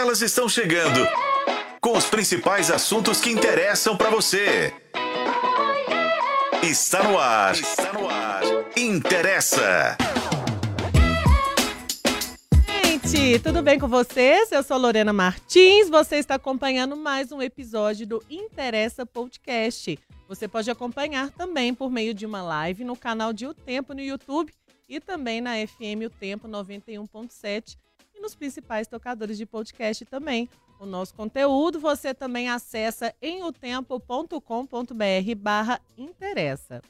Elas estão chegando com os principais assuntos que interessam para você. Está no ar. Está no ar. Interessa. Gente, tudo bem com vocês? Eu sou Lorena Martins. Você está acompanhando mais um episódio do Interessa Podcast. Você pode acompanhar também por meio de uma live no canal de O Tempo no YouTube e também na FM O Tempo 91.7 nos principais tocadores de podcast também. O nosso conteúdo você também acessa em otempo.com.br barra interessa.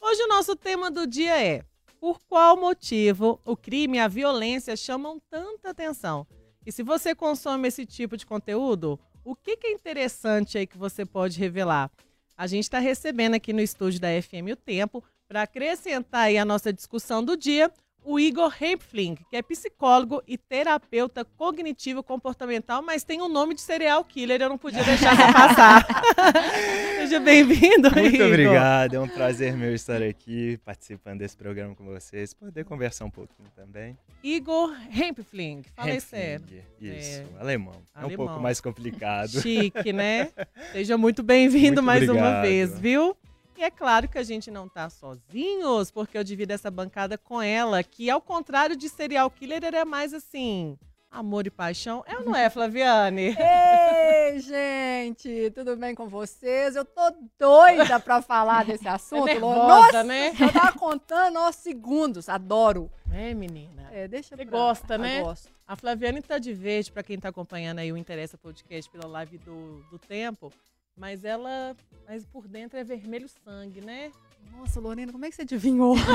Hoje o nosso tema do dia é por qual motivo o crime e a violência chamam tanta atenção? E se você consome esse tipo de conteúdo, o que, que é interessante aí que você pode revelar? A gente está recebendo aqui no estúdio da FM O Tempo para acrescentar aí a nossa discussão do dia o Igor Hempfling, que é psicólogo e terapeuta cognitivo comportamental, mas tem um nome de serial killer, eu não podia deixar de passar. Seja bem-vindo, Muito Igor. obrigado, é um prazer meu estar aqui participando desse programa com vocês, poder conversar um pouquinho também. Igor Hempfling, falei Hempfling, sério. Isso, É. alemão. É um Alemão. pouco mais complicado. Chique, né? Seja muito bem-vindo Muito mais uma obrigado. vez, viu? E é claro que a gente não tá sozinhos, porque eu divido essa bancada com ela, que ao contrário de serial killer, ele é mais assim, amor e paixão. É ou não é, Flaviane? Ei, gente, tudo bem com vocês? Eu tô doida pra falar desse assunto. É nervosa, Nossa, né? eu tava contando aos segundos, adoro. É, menina. É, deixa Você pra- gosta, Ah, né? Gosto. A Flaviane tá de verde, pra quem tá acompanhando aí o Interessa Podcast pela live do, do Tempo, mas ela, mas por dentro é vermelho sangue, né? Nossa, Lorena, como é que você adivinhou?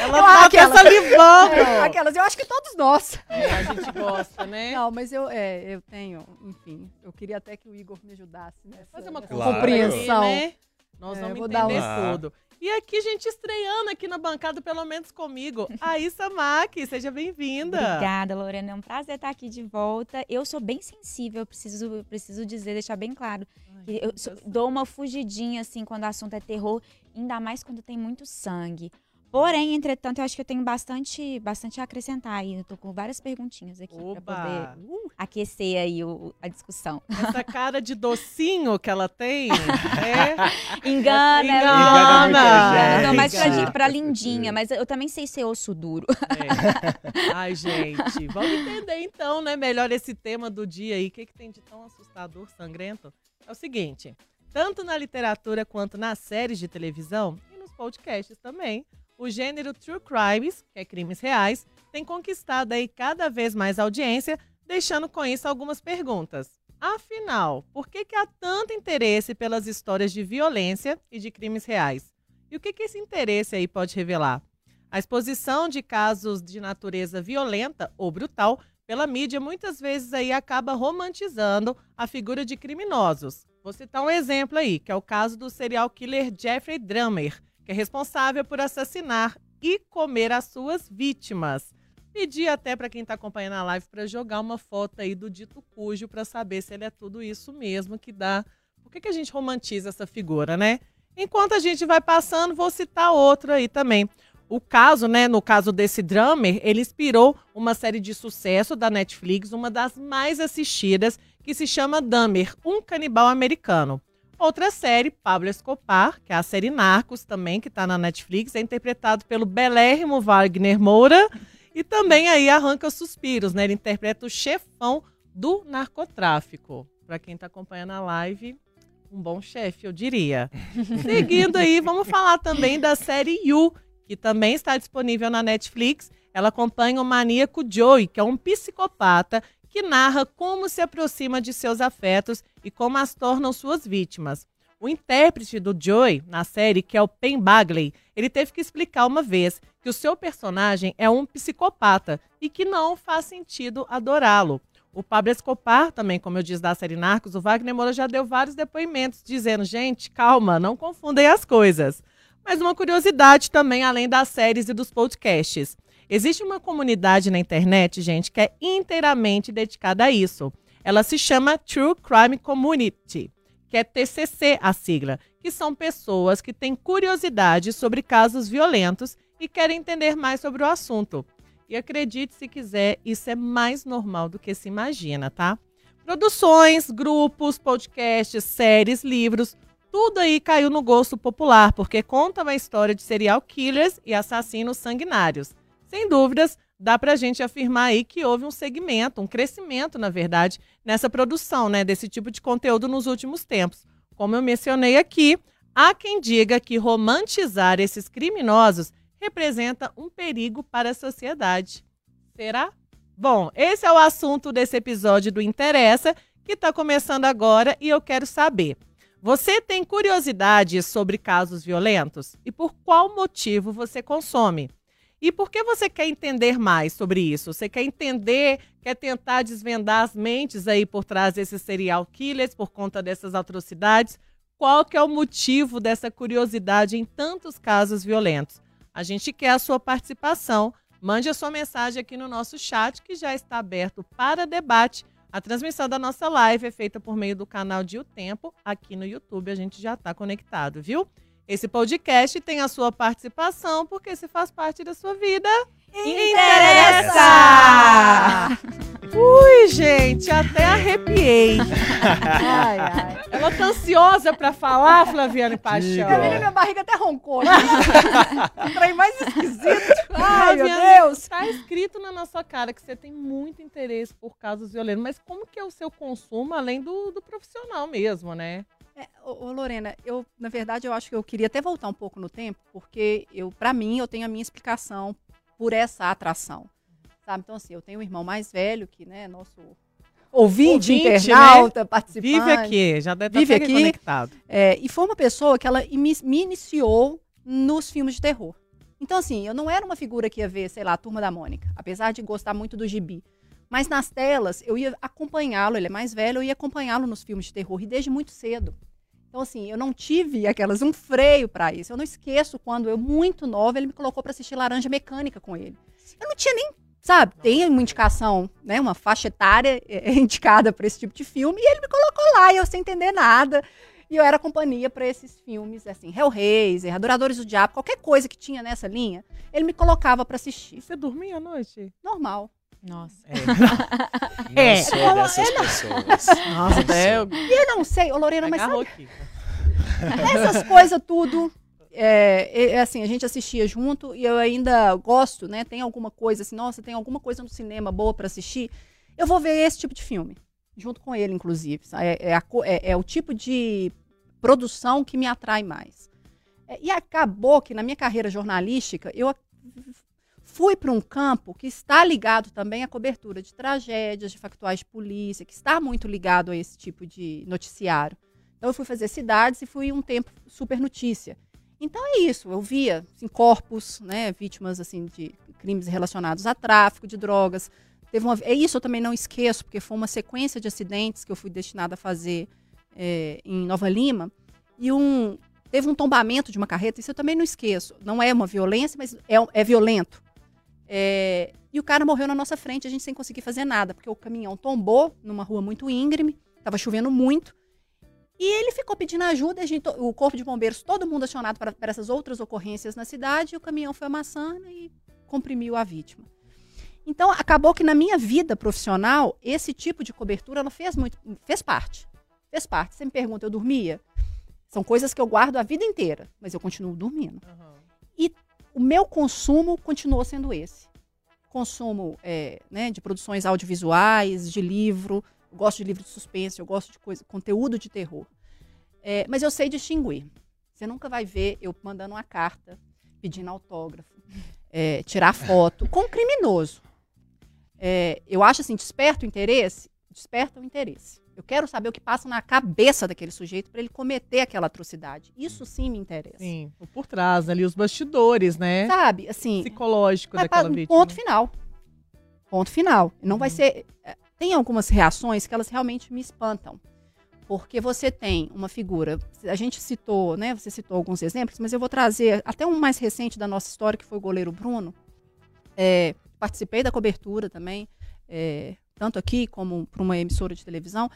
Ela tá aquela- salivando. É, aquelas, eu acho que todos nós. É, a gente gosta, né? Não, mas eu, é, eu tenho, enfim, eu queria até que o Igor me ajudasse nessa, fazer uma nessa Claro. compreensão. né? Nós É, vamos entender uma- tudo. E aqui, gente, estreando aqui na bancada, pelo menos comigo, a Issa Mack. Seja bem-vinda. Obrigada, Lorena. É um prazer estar aqui de volta. Eu sou bem sensível, preciso, preciso dizer, deixar bem claro. que eu sou- dou uma fugidinha, assim, quando o assunto é terror, ainda mais quando tem muito sangue. Porém, entretanto, eu acho que eu tenho bastante, bastante a acrescentar aí. Eu tô com várias perguntinhas aqui para poder Uh, aquecer aí o- a discussão. essa cara de docinho que ela tem, é... Engana, Engana, engana, dou mais pra, pra lindinha, mas eu também sei ser osso duro. É. Ai, gente, vamos entender então, né, melhor esse tema do dia aí. O que, que tem de tão assustador, sangrento? É o seguinte, tanto na literatura quanto nas séries de televisão e nos podcasts também, o gênero True Crimes, que é crimes reais, tem conquistado aí cada vez mais audiência, deixando com isso algumas perguntas. Afinal, por que, que há tanto interesse pelas histórias de violência e de crimes reais? E o que, que esse interesse aí pode revelar? A exposição de casos de natureza violenta ou brutal pela mídia muitas vezes aí acaba romantizando a figura de criminosos. Vou citar um exemplo aí, que é o caso do serial killer Jeffrey Dahmer, é responsável por assassinar e comer as suas vítimas. Pedi até para quem está acompanhando a live para jogar uma foto aí do dito cujo para saber se ele é tudo isso mesmo que dá. Por que, que a gente romantiza essa figura, né? Enquanto a gente vai passando, vou citar outro aí também. O caso, né, no caso desse drummer, ele inspirou uma série de sucesso da Netflix, uma das mais assistidas, que se chama Dahmer, um canibal americano. Outra série, Pablo Escobar, que é a série Narcos também, que está na Netflix, é interpretado pelo belérrimo Wagner Moura e também aí arranca suspiros, né? Ele interpreta o chefão do narcotráfico. Para quem está acompanhando a live, um bom chefe, eu diria. Seguindo aí, vamos falar também da série You, que também está disponível na Netflix. Ela acompanha o maníaco Joey, que é um psicopata que narra como se aproxima de seus afetos e como as tornam suas vítimas. O intérprete do Joey na série, que é o Pen Bagley, ele teve que explicar uma vez que o seu personagem é um psicopata e que não faz sentido adorá-lo. O Pablo Escobar, também, como eu disse da série Narcos, o Wagner Moura já deu vários depoimentos dizendo: gente, calma, não confundem as coisas. Mas uma curiosidade também, além das séries e dos podcasts. Existe uma comunidade na internet, gente, que é inteiramente dedicada a isso. Ela se chama True Crime Community, que é TCC a sigla, que são pessoas que têm curiosidade sobre casos violentos e querem entender mais sobre o assunto. E acredite se quiser, isso é mais normal do que se imagina, tá? Produções, grupos, podcasts, séries, livros, tudo aí caiu no gosto popular, porque conta uma história de serial killers e assassinos sanguinários. Sem dúvidas, dá pra gente afirmar aí que houve um segmento, um crescimento, na verdade, nessa produção, né, desse tipo de conteúdo nos últimos tempos. Como eu mencionei aqui, há quem diga que romantizar esses criminosos representa um perigo para a sociedade. Será? Bom, esse é o assunto desse episódio do Interessa, que está começando agora e eu quero saber. Você tem curiosidade sobre casos violentos? E por qual motivo você consome? E por que você quer entender mais sobre isso? Você quer entender, quer tentar desvendar as mentes aí por trás desses serial killers por conta dessas atrocidades? Qual que é o motivo dessa curiosidade em tantos casos violentos? A gente quer a sua participação. Mande a sua mensagem aqui no nosso chat, que já está aberto para debate. A transmissão da nossa live é feita por meio do canal de O Tempo. Aqui no YouTube a gente já está conectado, viu? Esse podcast tem a sua participação, porque se faz parte da sua vida. Interessa! Ui, gente, até arrepiei. Ai, ai. Ela tá ansiosa pra falar, Flaviane Paixão. Diga. Minha barriga até roncou. né? Trem mais esquisito. Ai, meu Deus. Tá escrito na nossa cara que você tem muito interesse por casos violentos, mas como que é o seu consumo, além do, do profissional mesmo, né? É, ô, Lorena, eu, na verdade, eu acho que eu queria até voltar um pouco no tempo, porque eu, para mim, eu tenho a minha explicação por essa atração. Sabe? Então, assim, eu tenho um irmão mais velho, que, né, nosso ouvinte, Ouvinte, né? internauta, participante. Vive aqui, já deve Vive estar aqui. conectado. É, e foi uma pessoa que ela me, me iniciou nos filmes de terror. Então, assim, eu não era uma figura que ia ver, sei lá, a Turma da Mônica, apesar de gostar muito do gibi. Mas nas telas, eu ia acompanhá-lo, ele é mais velho, eu ia acompanhá-lo nos filmes de terror, e desde muito cedo. Então, assim, eu não tive aquelas, um freio pra isso. Eu não esqueço quando eu, muito nova, ele me colocou pra assistir Laranja Mecânica com ele. Eu não tinha nem, sabe, tem uma indicação, né, uma faixa etária é, indicada pra esse tipo de filme, e ele me colocou lá, e eu sem entender nada. E eu era companhia pra esses filmes, assim, Hellraiser, Adoradores do Diabo, qualquer coisa que tinha nessa linha, ele me colocava pra E assistir. você dormia à noite? Normal. Nossa. Não É. sou dessas pessoas. Nossa, até eu E eu não sei, ô Lorena, mas sabe aqui. essas coisas tudo. É, é, assim, a gente assistia junto e eu ainda gosto, né? Tem alguma coisa assim, nossa, tem alguma coisa no cinema boa pra assistir. Eu vou ver esse tipo de filme, junto com ele, inclusive. É, é a é- é o tipo de produção que me atrai mais. É, e acabou que na minha carreira jornalística eu fui para um campo que está ligado também à cobertura de tragédias, de factuais de polícia, que está muito ligado a esse tipo de noticiário. Então eu fui fazer cidades e fui um tempo super notícia. Então é isso, eu via assim, corpos, né, vítimas assim de crimes relacionados a tráfico de drogas. Teve uma, é isso eu também não esqueço, porque foi uma sequência de acidentes que eu fui destinada a fazer é, em Nova Lima. E um teve um tombamento de uma carreta, isso eu também não esqueço. Não é uma violência, mas é, é violento. É, e o cara morreu na nossa frente, a gente sem conseguir fazer nada, porque o caminhão tombou numa rua muito íngreme, estava chovendo muito. E ele ficou pedindo ajuda, gente, o corpo de bombeiros, todo mundo acionado para, para essas outras ocorrências na cidade, e o caminhão foi amassando e comprimiu a vítima. Então, acabou que na minha vida profissional, esse tipo de cobertura, ela fez muito, fez parte. Fez parte. Você me pergunta, eu dormia? São coisas que eu guardo a vida inteira, mas eu continuo dormindo. O meu consumo continuou sendo esse. Consumo é, né, de produções audiovisuais, de livro, eu gosto de livro de suspense, eu gosto de coisa, conteúdo de terror. É, mas eu sei distinguir. Você nunca vai ver eu mandando uma carta, pedindo autógrafo, é, tirar foto com um criminoso. É, eu acho assim, desperta o interesse? Desperta o interesse. Eu quero saber o que passa na cabeça daquele sujeito para ele cometer aquela atrocidade. Isso sim me interessa. Sim, o por trás ali, os bastidores, né? Sabe, assim, Psicológico daquela pra- vítima. Ponto final. Ponto final. Não vai Uhum. ser. é, Tem algumas reações que elas realmente me espantam. Porque você tem uma figura. A gente citou, né? Você citou alguns exemplos, mas eu vou trazer até um mais recente da nossa história, que foi o goleiro Bruno. É, participei da cobertura também, é, tanto aqui como para uma emissora de televisão.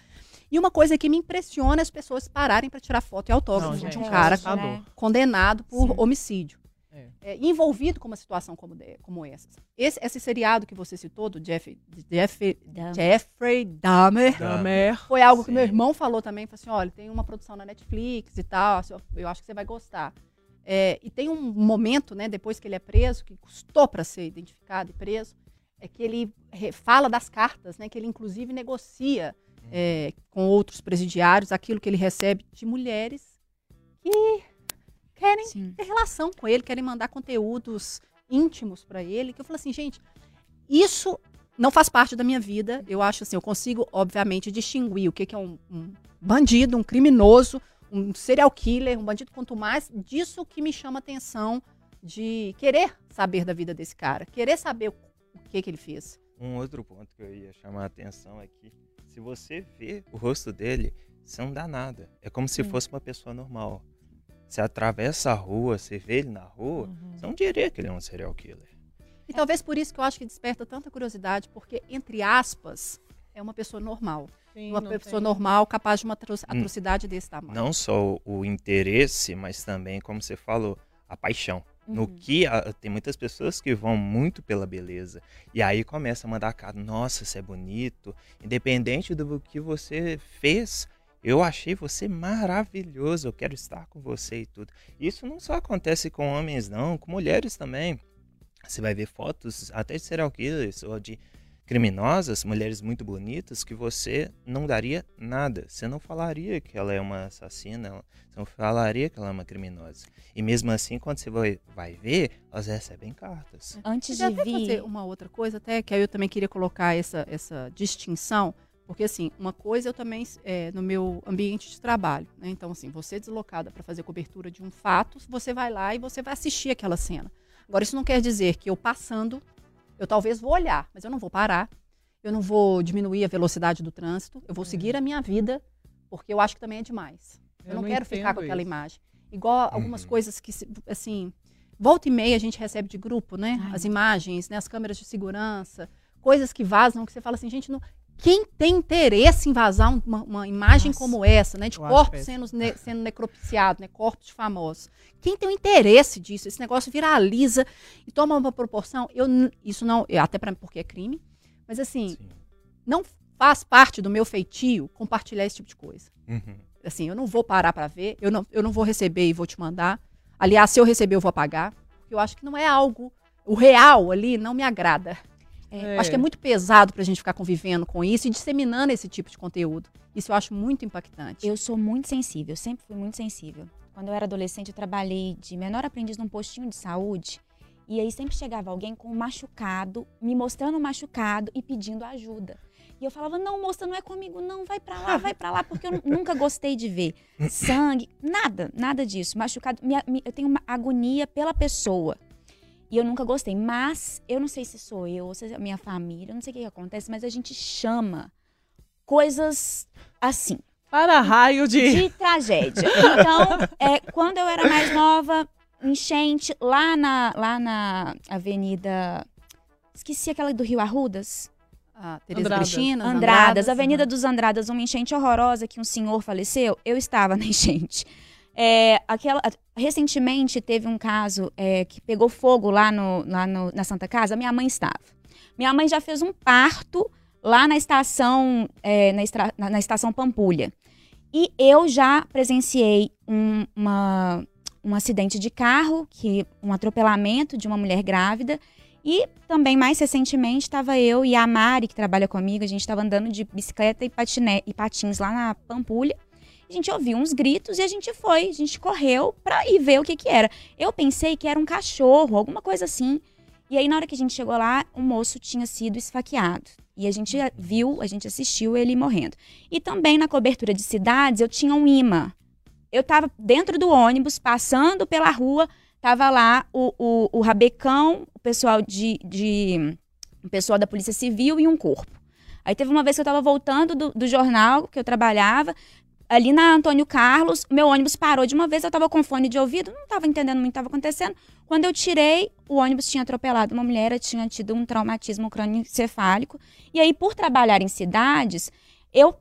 E uma coisa que me impressiona é as pessoas pararem para tirar foto e autógrafo Não, de um é cara né? condenado por Sim. homicídio. É. é, envolvido com uma situação como, de- como essa. Esse, esse seriado que você citou, do Jeff, Jeff, Dahmer. Jeffrey Dahmer, Dahmer. foi algo que Sim. meu irmão falou também. Falou assim: olha, tem uma produção na Netflix e tal, assim, eu acho que você vai gostar. É, e tem um momento, né, depois que ele é preso, que custou para ser identificado e preso, é que ele fala das cartas, né, que ele inclusive negocia é, com outros presidiários aquilo que ele recebe de mulheres que querem Sim. ter relação com ele, querem mandar conteúdos íntimos para ele. Que eu falo assim, gente, isso não faz parte da minha vida. Eu acho assim, eu consigo, obviamente, distinguir o que, que é um, um bandido, um criminoso, um serial killer, um bandido quanto mais, disso que me chama atenção de querer saber da vida desse cara, querer saber que, que ele fez. Um outro ponto que eu ia chamar a atenção é que se você vê o rosto dele, você não dá nada. É como se Sim. fosse uma pessoa normal. Você atravessa a rua, você vê ele na rua, Uhum. você não diria que ele é um serial killer. E talvez por isso que eu acho que desperta tanta curiosidade, porque, entre aspas, é uma pessoa normal. Sim, uma pessoa tem- normal capaz de uma Hum. atrocidade desse tamanho. Não só o interesse, mas também, como você falou, a paixão. No Uhum. que a- tem muitas pessoas que vão muito pela beleza. E aí começa a mandar cara, nossa, você é bonito. Independente do que você fez, eu achei você maravilhoso, eu quero estar com você e tudo. Isso não só acontece com homens, não, com mulheres também. Você vai ver fotos até de serial killers ou de criminosas, mulheres muito bonitas, que você não daria nada. Você não falaria que ela é uma assassina, você não falaria que ela é uma criminosa. E mesmo assim, quando você vai, vai ver, elas recebem cartas. Antes Queria de até fazer vir. uma outra coisa, até que aí eu também queria colocar essa, essa distinção, porque assim, uma coisa eu também, é, no meu ambiente de trabalho, né? Então, assim, você é deslocada para fazer cobertura de um fato, você vai lá e você vai assistir aquela cena. Agora, isso não quer dizer que eu passando, eu talvez vou olhar, mas eu não vou parar, eu não vou diminuir a velocidade do trânsito, eu vou seguir a minha vida, porque eu acho que também é demais. Eu, não, quero ficar com aquela isso. imagem. Igual algumas Uhum. coisas que, se- assim, volta e meia a gente recebe de grupo, né? Ai, As imagens, né? As câmeras de segurança, coisas que vazam, que você fala assim, gente, não... quem tem interesse em vazar um- uma, uma imagem Nossa, como essa, né? De corpos sendo, ne- sendo necropsiados, né? Corpos de famosos. Quem tem o interesse disso? Esse negócio viraliza e toma uma proporção. Eu, isso não, até pra, porque é crime, mas assim, Sim. não faz parte do meu feitio compartilhar esse tipo de coisa. Uhum. Assim, eu não vou parar para ver, eu não, eu não vou receber e vou te mandar. Aliás, se eu receber, eu vou apagar. Eu acho que não é algo. O real ali não me agrada. É. Eu acho que é muito pesado pra gente ficar convivendo com isso e disseminando esse tipo de conteúdo. Isso eu acho muito impactante. Eu sou muito sensível, sempre fui muito sensível. Quando eu era adolescente, eu trabalhei de menor aprendiz num postinho de saúde. E aí sempre chegava alguém com um machucado, me mostrando um machucado e pedindo ajuda. E eu falava, não, moça, não é comigo, não, vai pra lá, vai pra lá, porque eu nu- nunca gostei de ver sangue, nada, nada disso. Machucado, me- me- eu tenho uma agonia pela pessoa. E eu nunca gostei. Mas eu não sei se sou eu ou se é a minha família, eu não sei o que, que acontece, mas a gente chama coisas assim Para raio de. de tragédia. Então, é, quando eu era mais nova, enchente, lá na, lá na Avenida. Esqueci aquela do Rio Arrudas? A Tereza Andradas. Cristina, as Andradas, Avenida aham. dos Andradas, uma enchente horrorosa que um senhor faleceu. Eu estava na enchente. É, aquela, recentemente teve um caso é, que pegou fogo lá, no, lá no- na Santa Casa. Minha mãe estava. Minha mãe já fez um parto lá na estação, é, na, estra- na- estação Pampulha. E eu já presenciei um, uma- um acidente de carro, que um atropelamento de uma mulher grávida. E também, mais recentemente, estava eu e a Mari, que trabalha comigo, a gente estava andando de bicicleta e, e patins lá na Pampulha. Gente ouviu uns gritos e a gente foi, a gente correu pra ir ver o que que era. Eu pensei que era um cachorro, alguma coisa assim. E aí, na hora que a gente chegou lá, o moço tinha sido esfaqueado. E a gente viu, a gente assistiu ele morrendo. E também na cobertura de cidades, eu tinha um imã. Eu tava dentro do ônibus, passando pela rua, tava lá o, o, o rabecão, o pessoal de, de. O pessoal da Polícia Civil e um corpo. Aí teve uma vez que eu tava voltando do, do jornal que eu trabalhava, ali na Antônio Carlos, meu ônibus parou de uma vez, eu tava com fone de ouvido, não tava entendendo muito o que tava acontecendo. Quando eu tirei, o ônibus tinha atropelado uma mulher, tinha tido um traumatismo crânioencefálico. E aí, por trabalhar em cidades, eu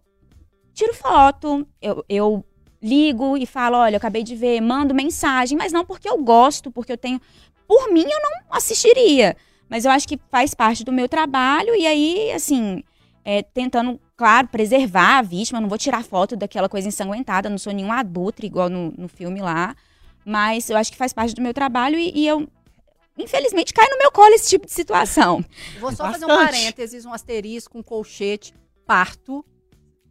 tiro foto, eu, eu ligo e falo, olha, eu acabei de ver, mando mensagem, mas não porque eu gosto, porque eu tenho. Por mim, eu não assistiria. Mas eu acho que faz parte do meu trabalho, e aí, assim, é, tentando, claro, preservar a vítima, eu não vou tirar foto daquela coisa ensanguentada, não sou nenhum abutre, igual no, no filme lá. Mas eu acho que faz parte do meu trabalho e, e eu infelizmente cai no meu colo esse tipo de situação. Vou só fazer um Bastante. parênteses, um asterisco, um colchete, parto.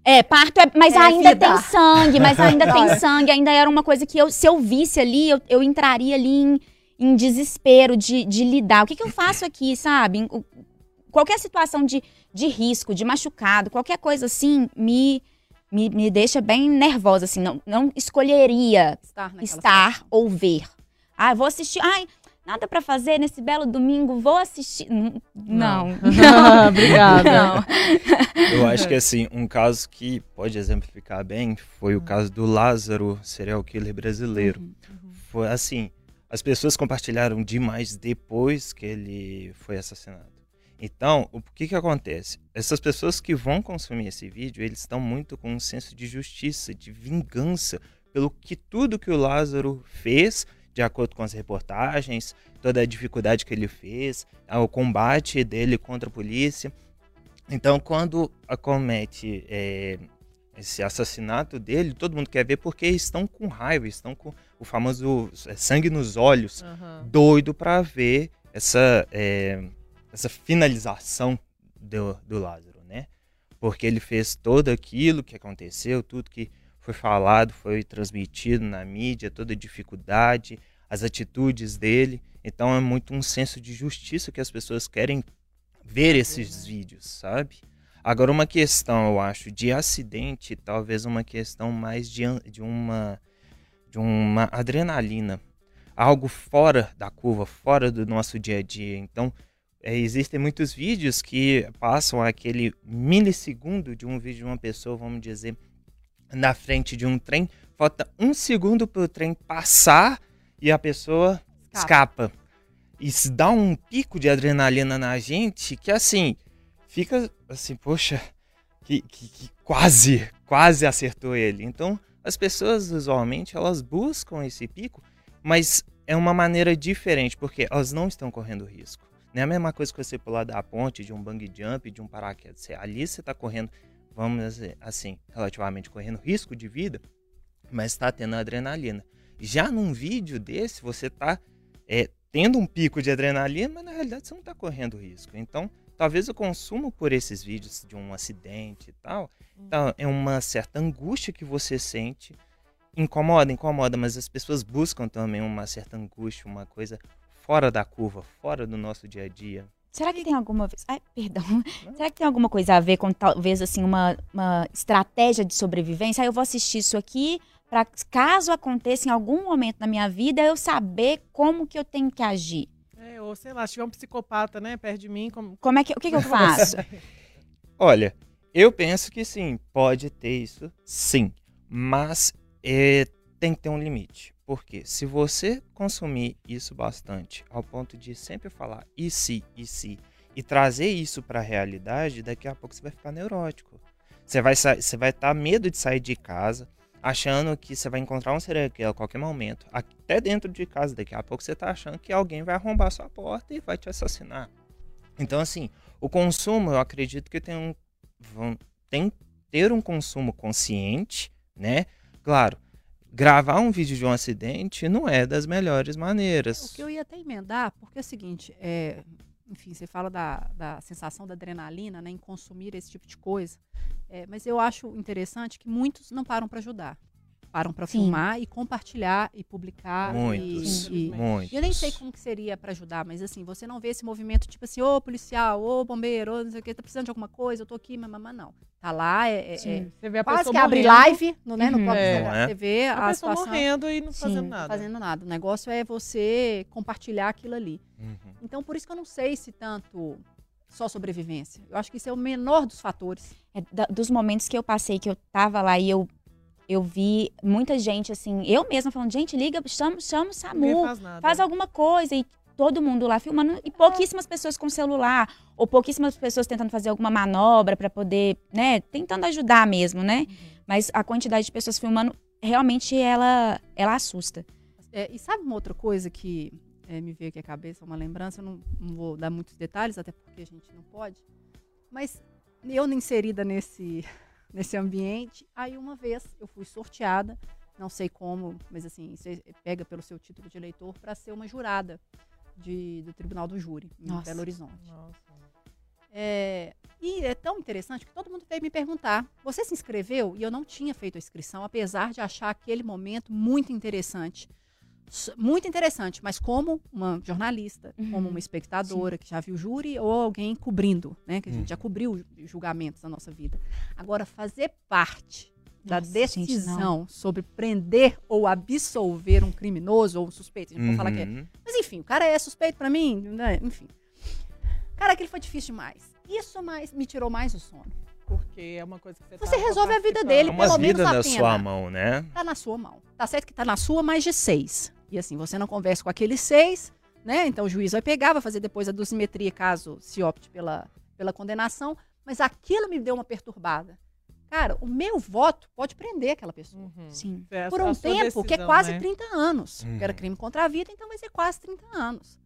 É, parto é, mas É ainda vida. tem sangue, mas ainda tem sangue, ainda era uma coisa que eu, se eu visse ali, eu, eu entraria ali em, em desespero de, de lidar. O que, que eu faço aqui, sabe? Qualquer situação de, de risco, de machucado, qualquer coisa assim, me, me, me deixa bem nervosa, assim. Não, não escolheria Estar estar situação. ou ver. Ah, vou assistir. Ai, nada pra fazer nesse belo domingo, vou assistir. N- Não. Obrigada. Não. Eu acho que assim, um caso que pode exemplificar bem foi o caso do Lázaro, serial killer brasileiro. Uhum. Foi assim, as pessoas compartilharam demais depois que ele foi assassinado. Então, o que que acontece? Essas pessoas que vão consumir esse vídeo, eles estão muito com um senso de justiça, de vingança pelo que tudo que o Lázaro fez, de acordo com as reportagens, toda a dificuldade que ele fez, ah, o combate dele contra a polícia. Então, quando acomete é, esse assassinato dele, todo mundo quer ver porque estão com raiva, estão com o famoso é, sangue nos olhos, Aham. doido para ver essa, é, essa finalização do, do Lázaro, né? Porque ele fez tudo aquilo que aconteceu, tudo que foi falado, foi transmitido na mídia, toda a dificuldade, as atitudes dele. Então é muito um senso de justiça que as pessoas querem ver esses vídeos, sabe? Agora, uma questão, eu acho, de acidente, talvez uma questão mais de, de uma de uma adrenalina, algo fora da curva, fora do nosso dia a dia. Então, é, existem muitos vídeos que passam aquele milissegundo de um vídeo de uma pessoa, vamos dizer, na frente de um trem, falta um segundo para o trem passar e a pessoa escapa. Isso dá um pico de adrenalina na gente que, assim, fica assim, poxa, que, que- que quase, quase acertou ele. Então, as pessoas usualmente elas buscam esse pico, mas é uma maneira diferente, porque elas não estão correndo risco. Não é a mesma coisa que você pular da ponte, de um bungee jump, de um paraquedas. Ali você está correndo, vamos dizer assim, relativamente correndo risco de vida, mas está tendo adrenalina. Já num vídeo desse, você está tendo um pico de adrenalina, mas na realidade você não está correndo risco. Então, talvez o consumo por esses vídeos de um acidente e tal, então, é uma certa angústia que você sente. Incomoda, incomoda, mas as pessoas buscam também uma certa angústia, uma coisa fora da curva, fora do nosso dia a dia. Será que tem alguma vez. Ai, perdão. Será que tem alguma coisa a ver com talvez assim uma, uma estratégia de sobrevivência? Ah, eu vou assistir isso aqui para caso aconteça em algum momento na minha vida eu saber como que eu tenho que agir. É, ou sei lá, se tiver um psicopata, né, perto de mim, como. Como é que o que, que eu faço? Olha, eu penso que sim, pode ter isso, sim. Mas é, tem que ter um limite. Porque se você consumir isso bastante, ao ponto de sempre falar e se, e se, e trazer isso para a realidade, daqui a pouco você vai ficar neurótico. Você vai você vai estar medo de sair de casa, achando que você vai encontrar um serial killer a qualquer momento, até dentro de casa. Daqui a pouco você está achando que alguém vai arrombar sua porta e vai te assassinar. Então, assim, o consumo, eu acredito que tem um tem ter um consumo consciente, né? Claro, gravar um vídeo de um acidente não é das melhores maneiras. O que eu ia até emendar, porque é o seguinte, é, enfim, você fala da, da sensação da adrenalina né, em consumir esse tipo de coisa, é, mas eu acho interessante que muitos não param para ajudar. Param para filmar e compartilhar e publicar. Muitos, E, e, muitos. eu nem sei como que seria para ajudar, mas assim, você não vê esse movimento tipo assim, ô policial, ô bombeiro, ô não sei o que, tá precisando de alguma coisa, eu tô aqui, mas, mas não. Tá lá, é, é- é Você vê a quase pessoa que abre live no, né, no Uhum. próprio É. Não é? Você vê A a, pessoa situação morrendo e não Sim, fazendo nada. fazendo nada. O negócio é você compartilhar aquilo ali. Uhum. Então, por isso que eu não sei se tanto só sobrevivência. Eu acho que isso é o menor dos fatores. É, da- dos momentos que eu passei, que eu tava lá e eu, eu vi muita gente, assim, eu mesma falando, gente, liga, chama, chama o SAMU, faz faz alguma coisa. E todo mundo lá filmando, e pouquíssimas pessoas com celular, ou pouquíssimas pessoas tentando fazer alguma manobra para poder, né, tentando ajudar mesmo, né? Mas a quantidade de pessoas filmando realmente ela, ela assusta. É, e sabe uma outra coisa que é, me veio aqui à cabeça, uma lembrança, eu não, não vou dar muitos detalhes, até porque a gente não pode, mas eu inserida nesse, nesse ambiente, aí uma vez eu fui sorteada, não sei como, mas assim, você pega pelo seu título de eleitor para ser uma jurada de, do Tribunal do Júri, em Nossa. Belo Horizonte. Nossa. É, e é tão interessante que todo mundo veio me perguntar: você se inscreveu? E eu não tinha feito a inscrição, apesar de achar aquele momento muito interessante. Muito interessante, mas como uma jornalista, Uhum. como uma espectadora que já viu júri ou alguém cobrindo, né? Que a gente Uhum. já cobriu ju- julgamentos na nossa vida. Agora, fazer parte da Nossa, gente, não. decisão sobre prender ou absolver um criminoso ou um suspeito, a gente pode falar que é Uhum. mas enfim, o cara é suspeito pra mim, né? enfim. Cara, aquilo foi difícil demais. Isso mais me tirou mais o sono. Porque é uma coisa que você Você tá resolve a vida dele, É uma pelo menos vida a na pena. sua mão, né? Tá na sua mão. Tá certo que tá na sua mais de seis. E assim, você não conversa com aqueles seis, né? Então o juiz vai pegar, vai fazer depois a dosimetria caso se opte pela, pela condenação. Mas aquilo me deu uma perturbada. Cara, o meu voto pode prender aquela pessoa. Uhum. Sim. É Por um tempo que é decisão, quase né? 30 anos. Uhum. Que era crime contra a vida, então vai ser quase 30 anos.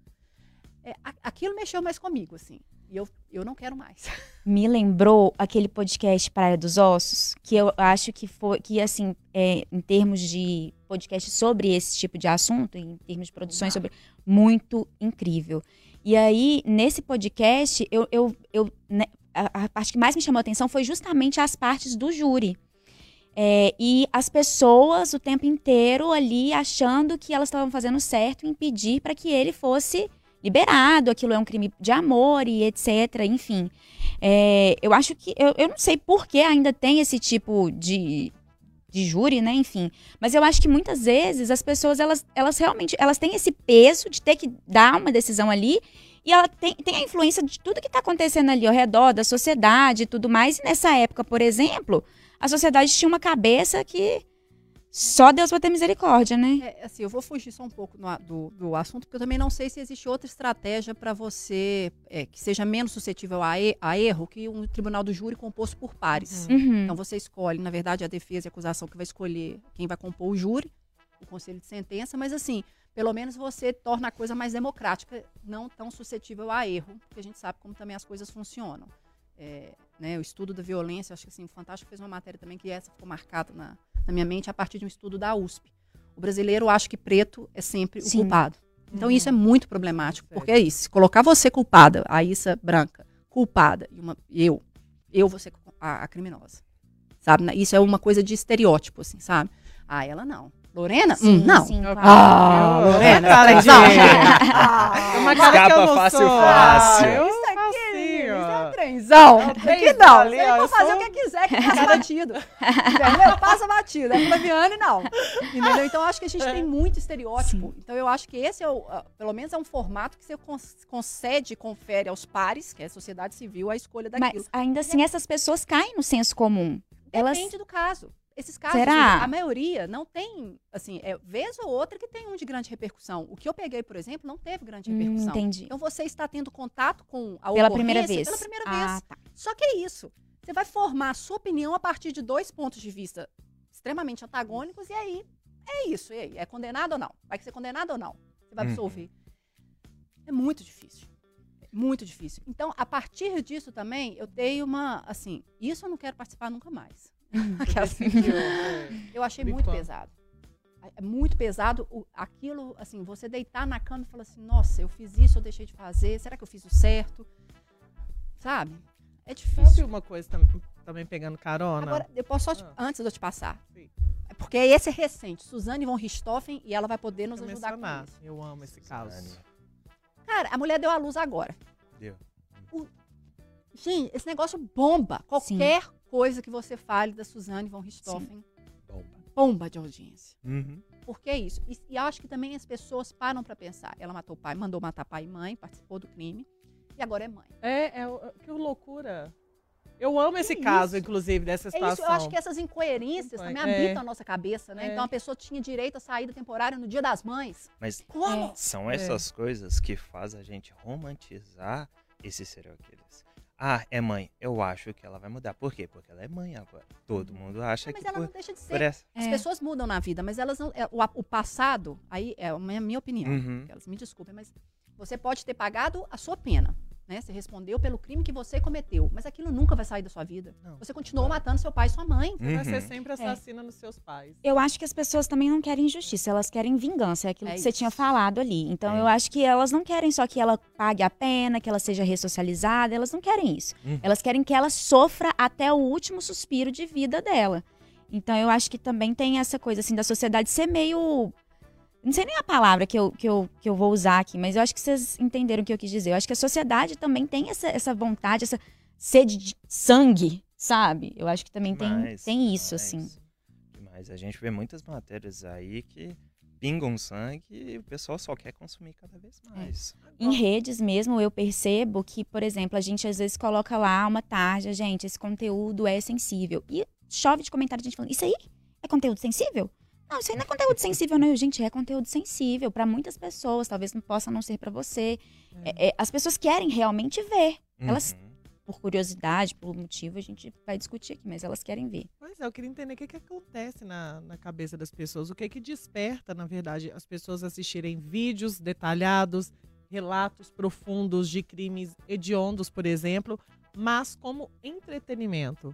É, aquilo mexeu mais comigo, assim. E eu, eu não quero mais. me lembrou aquele podcast Praia dos Ossos, que eu acho que foi, que assim, é, em termos de podcast sobre esse tipo de assunto, em termos de produções sobre, muito incrível. E aí, nesse podcast, eu, eu, eu né, a, a parte que mais me chamou a atenção foi justamente as partes do júri. É, e as pessoas o tempo inteiro ali achando que elas estavam fazendo certo em pedir para que ele fosse liberado, aquilo é um crime de amor e etc. Enfim. É, eu acho que. Eu, eu não sei por que ainda tem esse tipo de, de júri, né? Enfim. Mas eu acho que muitas vezes as pessoas, elas, elas realmente elas têm esse peso de ter que dar uma decisão ali. E ela tem, tem a influência de tudo que está acontecendo ali ao redor, da sociedade e tudo mais. E nessa época, por exemplo, a sociedade tinha uma cabeça que só Deus vai ter misericórdia, né? É, assim, eu vou fugir só um pouco no do, do assunto, porque eu também não sei se existe outra estratégia para você é, que seja menos suscetível a, e- a erro que um tribunal do júri composto por pares. Uhum. Então você escolhe, na verdade, a defesa e a acusação que vai escolher quem vai compor o júri, o conselho de sentença, mas assim, pelo menos você torna a coisa mais democrática, não tão suscetível a erro, porque a gente sabe como também as coisas funcionam. É, né, o estudo da violência, acho que assim, o Fantástico fez uma matéria também que essa ficou marcada na, na minha mente a partir de um estudo da USP. O brasileiro acha que preto é sempre Sim. o culpado. Então Uhum. isso é muito problemático, porque é isso. Se colocar você culpada, a Issa branca, culpada, e uma, eu, eu vou ser a, a criminosa. Sabe? Isso é uma coisa de estereótipo, assim, sabe? Ah, ela não. Lorena? Sim, Hum, não. sim, claro. Ah, Lorena, cara de- não. É uma cara que eu Escapa não fácil, sou. fácil. Ah, eu. Isso é um. É trenzão não. ali, Você pode fazer sou- o que quiser, que passa batido. Entendeu? Passa batido. É Flaviane, não. Entendeu? Então, acho que a gente tem muito estereótipo. Então, eu acho que esse é o, ah, pelo menos é um formato que você concede, confere aos pares, que é a sociedade civil, a escolha daquilo. Mas ainda assim, essas pessoas caem no senso comum. Elas. Depende do caso. Esses casos, Será? assim, a maioria não tem, assim, é vez ou outra que tem um de grande repercussão. O que eu peguei, por exemplo, não teve grande Hum, repercussão. entendi. Então você está tendo contato com a Pela primeira vez. Pela primeira Ah, vez. tá. Só que é isso. Você vai formar a sua opinião a partir de dois pontos de vista extremamente antagônicos e aí é isso. E aí? É condenado ou não? Vai ser condenado ou não? Você vai Uhum. absolver. É muito difícil. É muito difícil. Então, a partir disso também, eu dei uma, assim, isso eu não quero participar nunca mais. Né? eu achei Por muito enquanto. pesado. É muito pesado o- aquilo, assim, você deitar na cama e falar assim, nossa, eu fiz isso, eu deixei de fazer, será que eu fiz o certo? Sabe? É Sabe difícil. uma coisa tam- também pegando carona? Agora, eu posso só, te- Ah. antes de eu te passar. Sim. É Porque esse é recente, Suzane von Richthofen, e ela vai poder nos Vou ajudar com isso. Eu amo esse caso. Cara, a mulher deu à luz agora. Deu. Gente, esse negócio bomba. Qualquer coisa que você fale da Suzane von Richthofen, Bomba. bomba de audiência. Uhum. Por que isso? E, e acho que também as pessoas param pra pensar. Ela matou o pai, mandou matar pai e mãe, participou do crime. E agora é mãe. É, é, o- que loucura. Eu amo esse Que caso, isso? inclusive, dessa É situação. isso, eu acho que essas incoerências também É. habitam a nossa cabeça, né? É. Então a pessoa tinha direito à saída temporária no dia das mães. Mas Como? são É. essas coisas que faz a gente romantizar esses serial killers. Ah, é mãe. Eu acho que ela vai mudar. Por quê? Porque ela é mãe agora. Todo mundo acha Mas que ela por, não deixa de ser. essa. As É. pessoas mudam na vida, mas elas não. é, o, o passado, aí é a minha, minha opinião. Uhum. Elas me desculpem, mas você pode ter pagado a sua pena. Né? Você respondeu pelo crime que você cometeu. Mas aquilo nunca vai sair da sua vida. Não. Você continuou matando seu pai e sua mãe. Você vai ser Uhum. sempre assassina dos seus pais. Eu acho que as pessoas também não querem justiça, elas querem vingança, é aquilo É que você isso. tinha falado ali. Então É. eu acho que elas não querem só que ela pague a pena, que ela seja ressocializada, elas não querem isso. Uhum. Elas querem que ela sofra até o último suspiro de vida dela. Então eu acho que também tem essa coisa assim da sociedade ser meio não sei nem a palavra que eu, que, eu, que eu vou usar aqui, mas eu acho que vocês entenderam o que eu quis dizer. Eu acho que a sociedade também tem essa, essa vontade, essa sede de sangue, sabe? Eu acho que também tem, Demais, tem isso, demais, assim. Demais. A gente vê muitas matérias aí que pingam sangue e o pessoal só quer consumir cada vez É. mais. Em redes mesmo, eu percebo que, por exemplo, a gente às vezes coloca lá uma tarja, gente, esse conteúdo é sensível. E chove de comentário de gente falando, isso aí é conteúdo sensível? Não, isso não é conteúdo sensível, não. Eu, Gente, é conteúdo sensível para muitas pessoas, talvez não possa não ser para você. É, é, as pessoas querem realmente ver. Elas- Uhum. Por curiosidade, por motivo, a gente vai discutir aqui, mas elas querem ver. Pois é, eu queria entender o que, que acontece na, na cabeça das pessoas. O que que desperta, na verdade, as pessoas assistirem vídeos detalhados, relatos profundos de crimes hediondos, por exemplo, mas como entretenimento.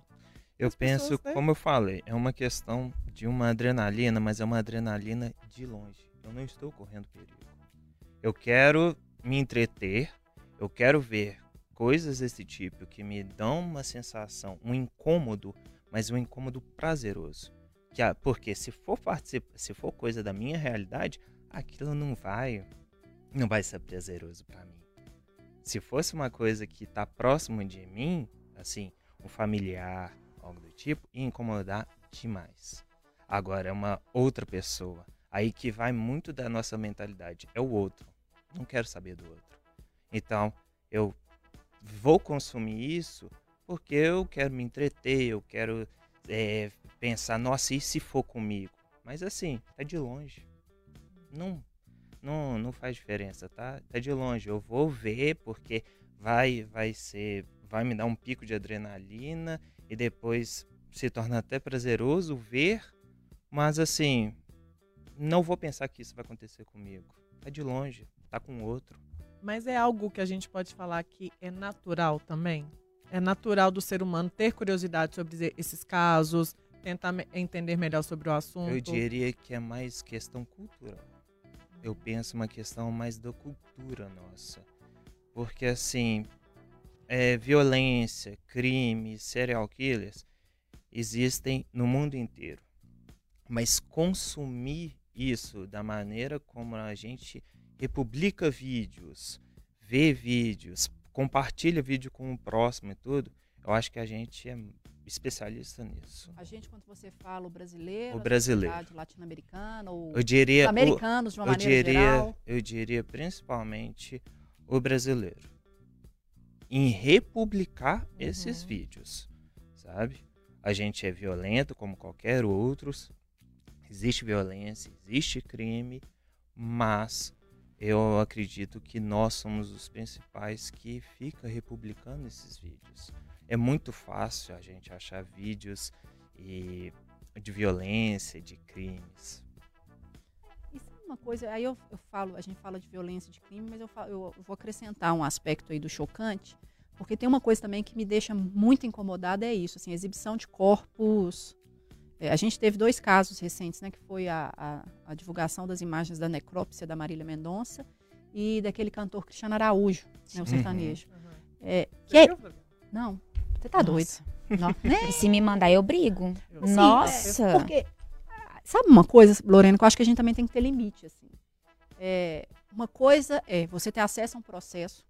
Eu As penso, pessoas, né? como eu falei, é uma questão de uma adrenalina, mas é uma adrenalina de longe. Eu não estou correndo perigo. Eu quero me entreter, eu quero ver coisas desse tipo que me dão uma sensação, um incômodo, mas um incômodo prazeroso. Que, porque se for se for coisa da minha realidade, aquilo não vai, não vai ser prazeroso para mim. Se fosse uma coisa que tá próximo de mim, assim, um familiar, algo do tipo, ia incomodar demais. Agora é uma outra pessoa, aí que vai muito da nossa mentalidade, é o outro. Não quero saber do outro. Então, eu vou consumir isso porque eu quero me entreter, eu quero é, pensar, nossa, e se for comigo? Mas assim, tá de longe. Não, não, não faz diferença, tá? Tá de longe. Eu vou ver porque vai, vai ser, vai me dar um pico de adrenalina e depois se torna até prazeroso ver, mas assim, não vou pensar que isso vai acontecer comigo. Tá de longe, tá com outro. Mas é algo que a gente pode falar que é natural também? É natural do ser humano ter curiosidade sobre esses casos, tentar entender melhor sobre o assunto. Eu diria que é mais questão cultural. Eu penso uma questão mais da cultura nossa. Porque assim, é, violência, crimes, serial killers existem no mundo inteiro. Mas consumir isso da maneira como a gente republica vídeos, vê vídeos, compartilha vídeo com o próximo e tudo, eu acho que a gente é especialista nisso. A gente, quando você fala o brasileiro, O brasileiro. sociedade latino-americana, ou Eu diria, os o- americanos de uma eu maneira diria, geral. eu diria principalmente o brasileiro em republicar esses Uhum. vídeos, sabe? A gente é violento como qualquer outros. Existe violência, existe crime, mas eu acredito que nós somos os principais que fica republicando esses vídeos. É muito fácil a gente achar vídeos e de violência, de crimes. Isso é uma coisa, aí eu, eu falo, a gente fala de violência de crime, mas eu, falo- eu vou acrescentar um aspecto aí do chocante, porque tem uma coisa também que me deixa muito incomodada, é isso, assim, a exibição de corpos. É, a gente teve dois casos recentes, né, que foi a, a, a divulgação das imagens da necrópsia da Marília Mendonça e daquele cantor Cristiano Araújo, né, o sertanejo. Uhum. É, que Você é, não, você tá doido. Né? Se me mandar, eu brigo. Assim, Nossa! é, porque, sabe uma coisa, Lorena, que eu acho que a gente também tem que ter limite, assim. É, uma coisa é você ter acesso a um processo,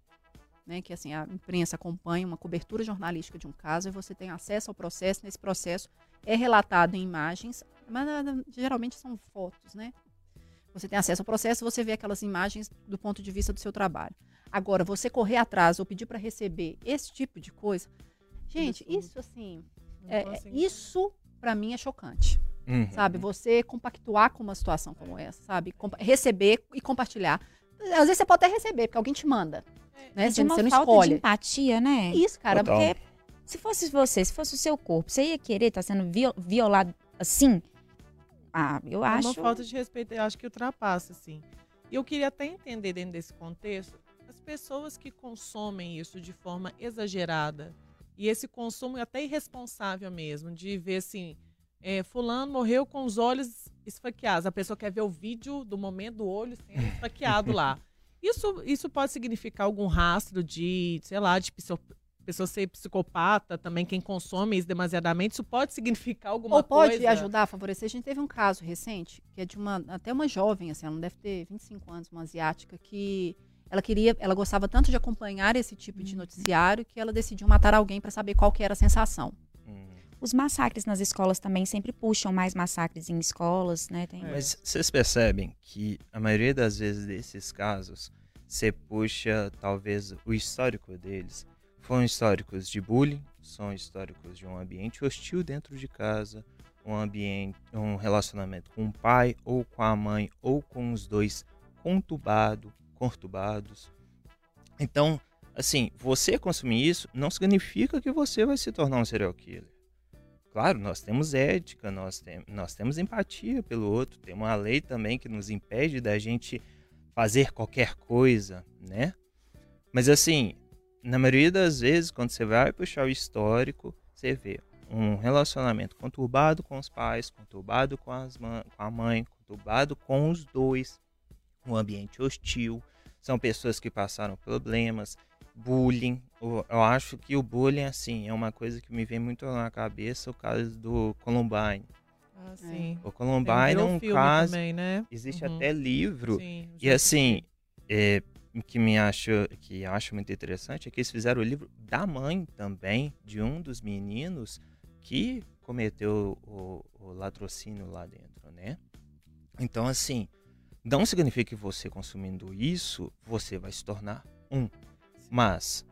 né, que assim, a imprensa acompanha uma cobertura jornalística de um caso, e você tem acesso ao processo, nesse processo é relatado em imagens, mas ah, geralmente são fotos, né? Você tem acesso ao processo, você vê aquelas imagens do ponto de vista do seu trabalho. Agora, você correr atrás ou pedir para receber esse tipo de coisa, gente, isso assim, é, isso para mim é chocante, Uhum. sabe? Você compactuar com uma situação como essa, sabe? Compa- receber e compartilhar. Às vezes você pode até receber, porque alguém te manda. Né? de Você, uma você não falta escolhe. de empatia, né? Isso, cara. Total. Porque se fosse você, se fosse o seu corpo, você ia querer estar sendo viol- violado assim? Ah, eu É acho. uma falta de respeito, eu acho que ultrapassa, assim. E eu queria até entender dentro desse contexto as pessoas que consomem isso de forma exagerada e esse consumo é até irresponsável mesmo, de ver assim, é, fulano morreu com os olhos esfaqueados. A pessoa quer ver o vídeo do momento do olho sendo esfaqueado lá. Isso, isso pode significar algum rastro de, sei lá, de pessoa ser psicopata também, quem consome isso demasiadamente, isso pode significar alguma Ou pode coisa? ajudar a favorecer. A gente teve um caso recente, que é de uma, até uma jovem, assim, ela não deve ter 25 anos, uma asiática, que ela queria, ela gostava tanto de acompanhar esse tipo Uhum. de noticiário que ela decidiu matar alguém para saber qual que era a sensação. Hum. Os massacres nas escolas também sempre puxam mais massacres em escolas, né? Tem... É. Mas vocês percebem que a maioria das vezes desses casos, você puxa talvez o histórico deles. Foram históricos de bullying, são históricos de um ambiente hostil dentro de casa, um ambiente, um relacionamento com o pai ou com a mãe ou com os dois conturbado, conturbados. Então, assim, você consumir isso não significa que você vai se tornar um serial killer. Claro, nós temos ética, nós, tem, nós temos empatia pelo outro, tem uma lei também que nos impede da gente fazer qualquer coisa, né? Mas assim, na maioria das vezes, quando você vai puxar o histórico, você vê um relacionamento conturbado com os pais, conturbado com, as com a mãe, conturbado com os dois, um ambiente hostil, são pessoas que passaram problemas, bullying. Eu, eu acho que o bullying, assim, é uma coisa que me vem muito na cabeça, o caso do Columbine. Ah, sim. O Columbine é um caso, também, né? existe Uhum. até livro, Sim, e assim, é, que me acho que acho muito interessante é que eles fizeram o livro da mãe também de um dos meninos que cometeu o, o latrocínio lá dentro, né? Então assim, não significa que você consumindo isso você vai se tornar um, mas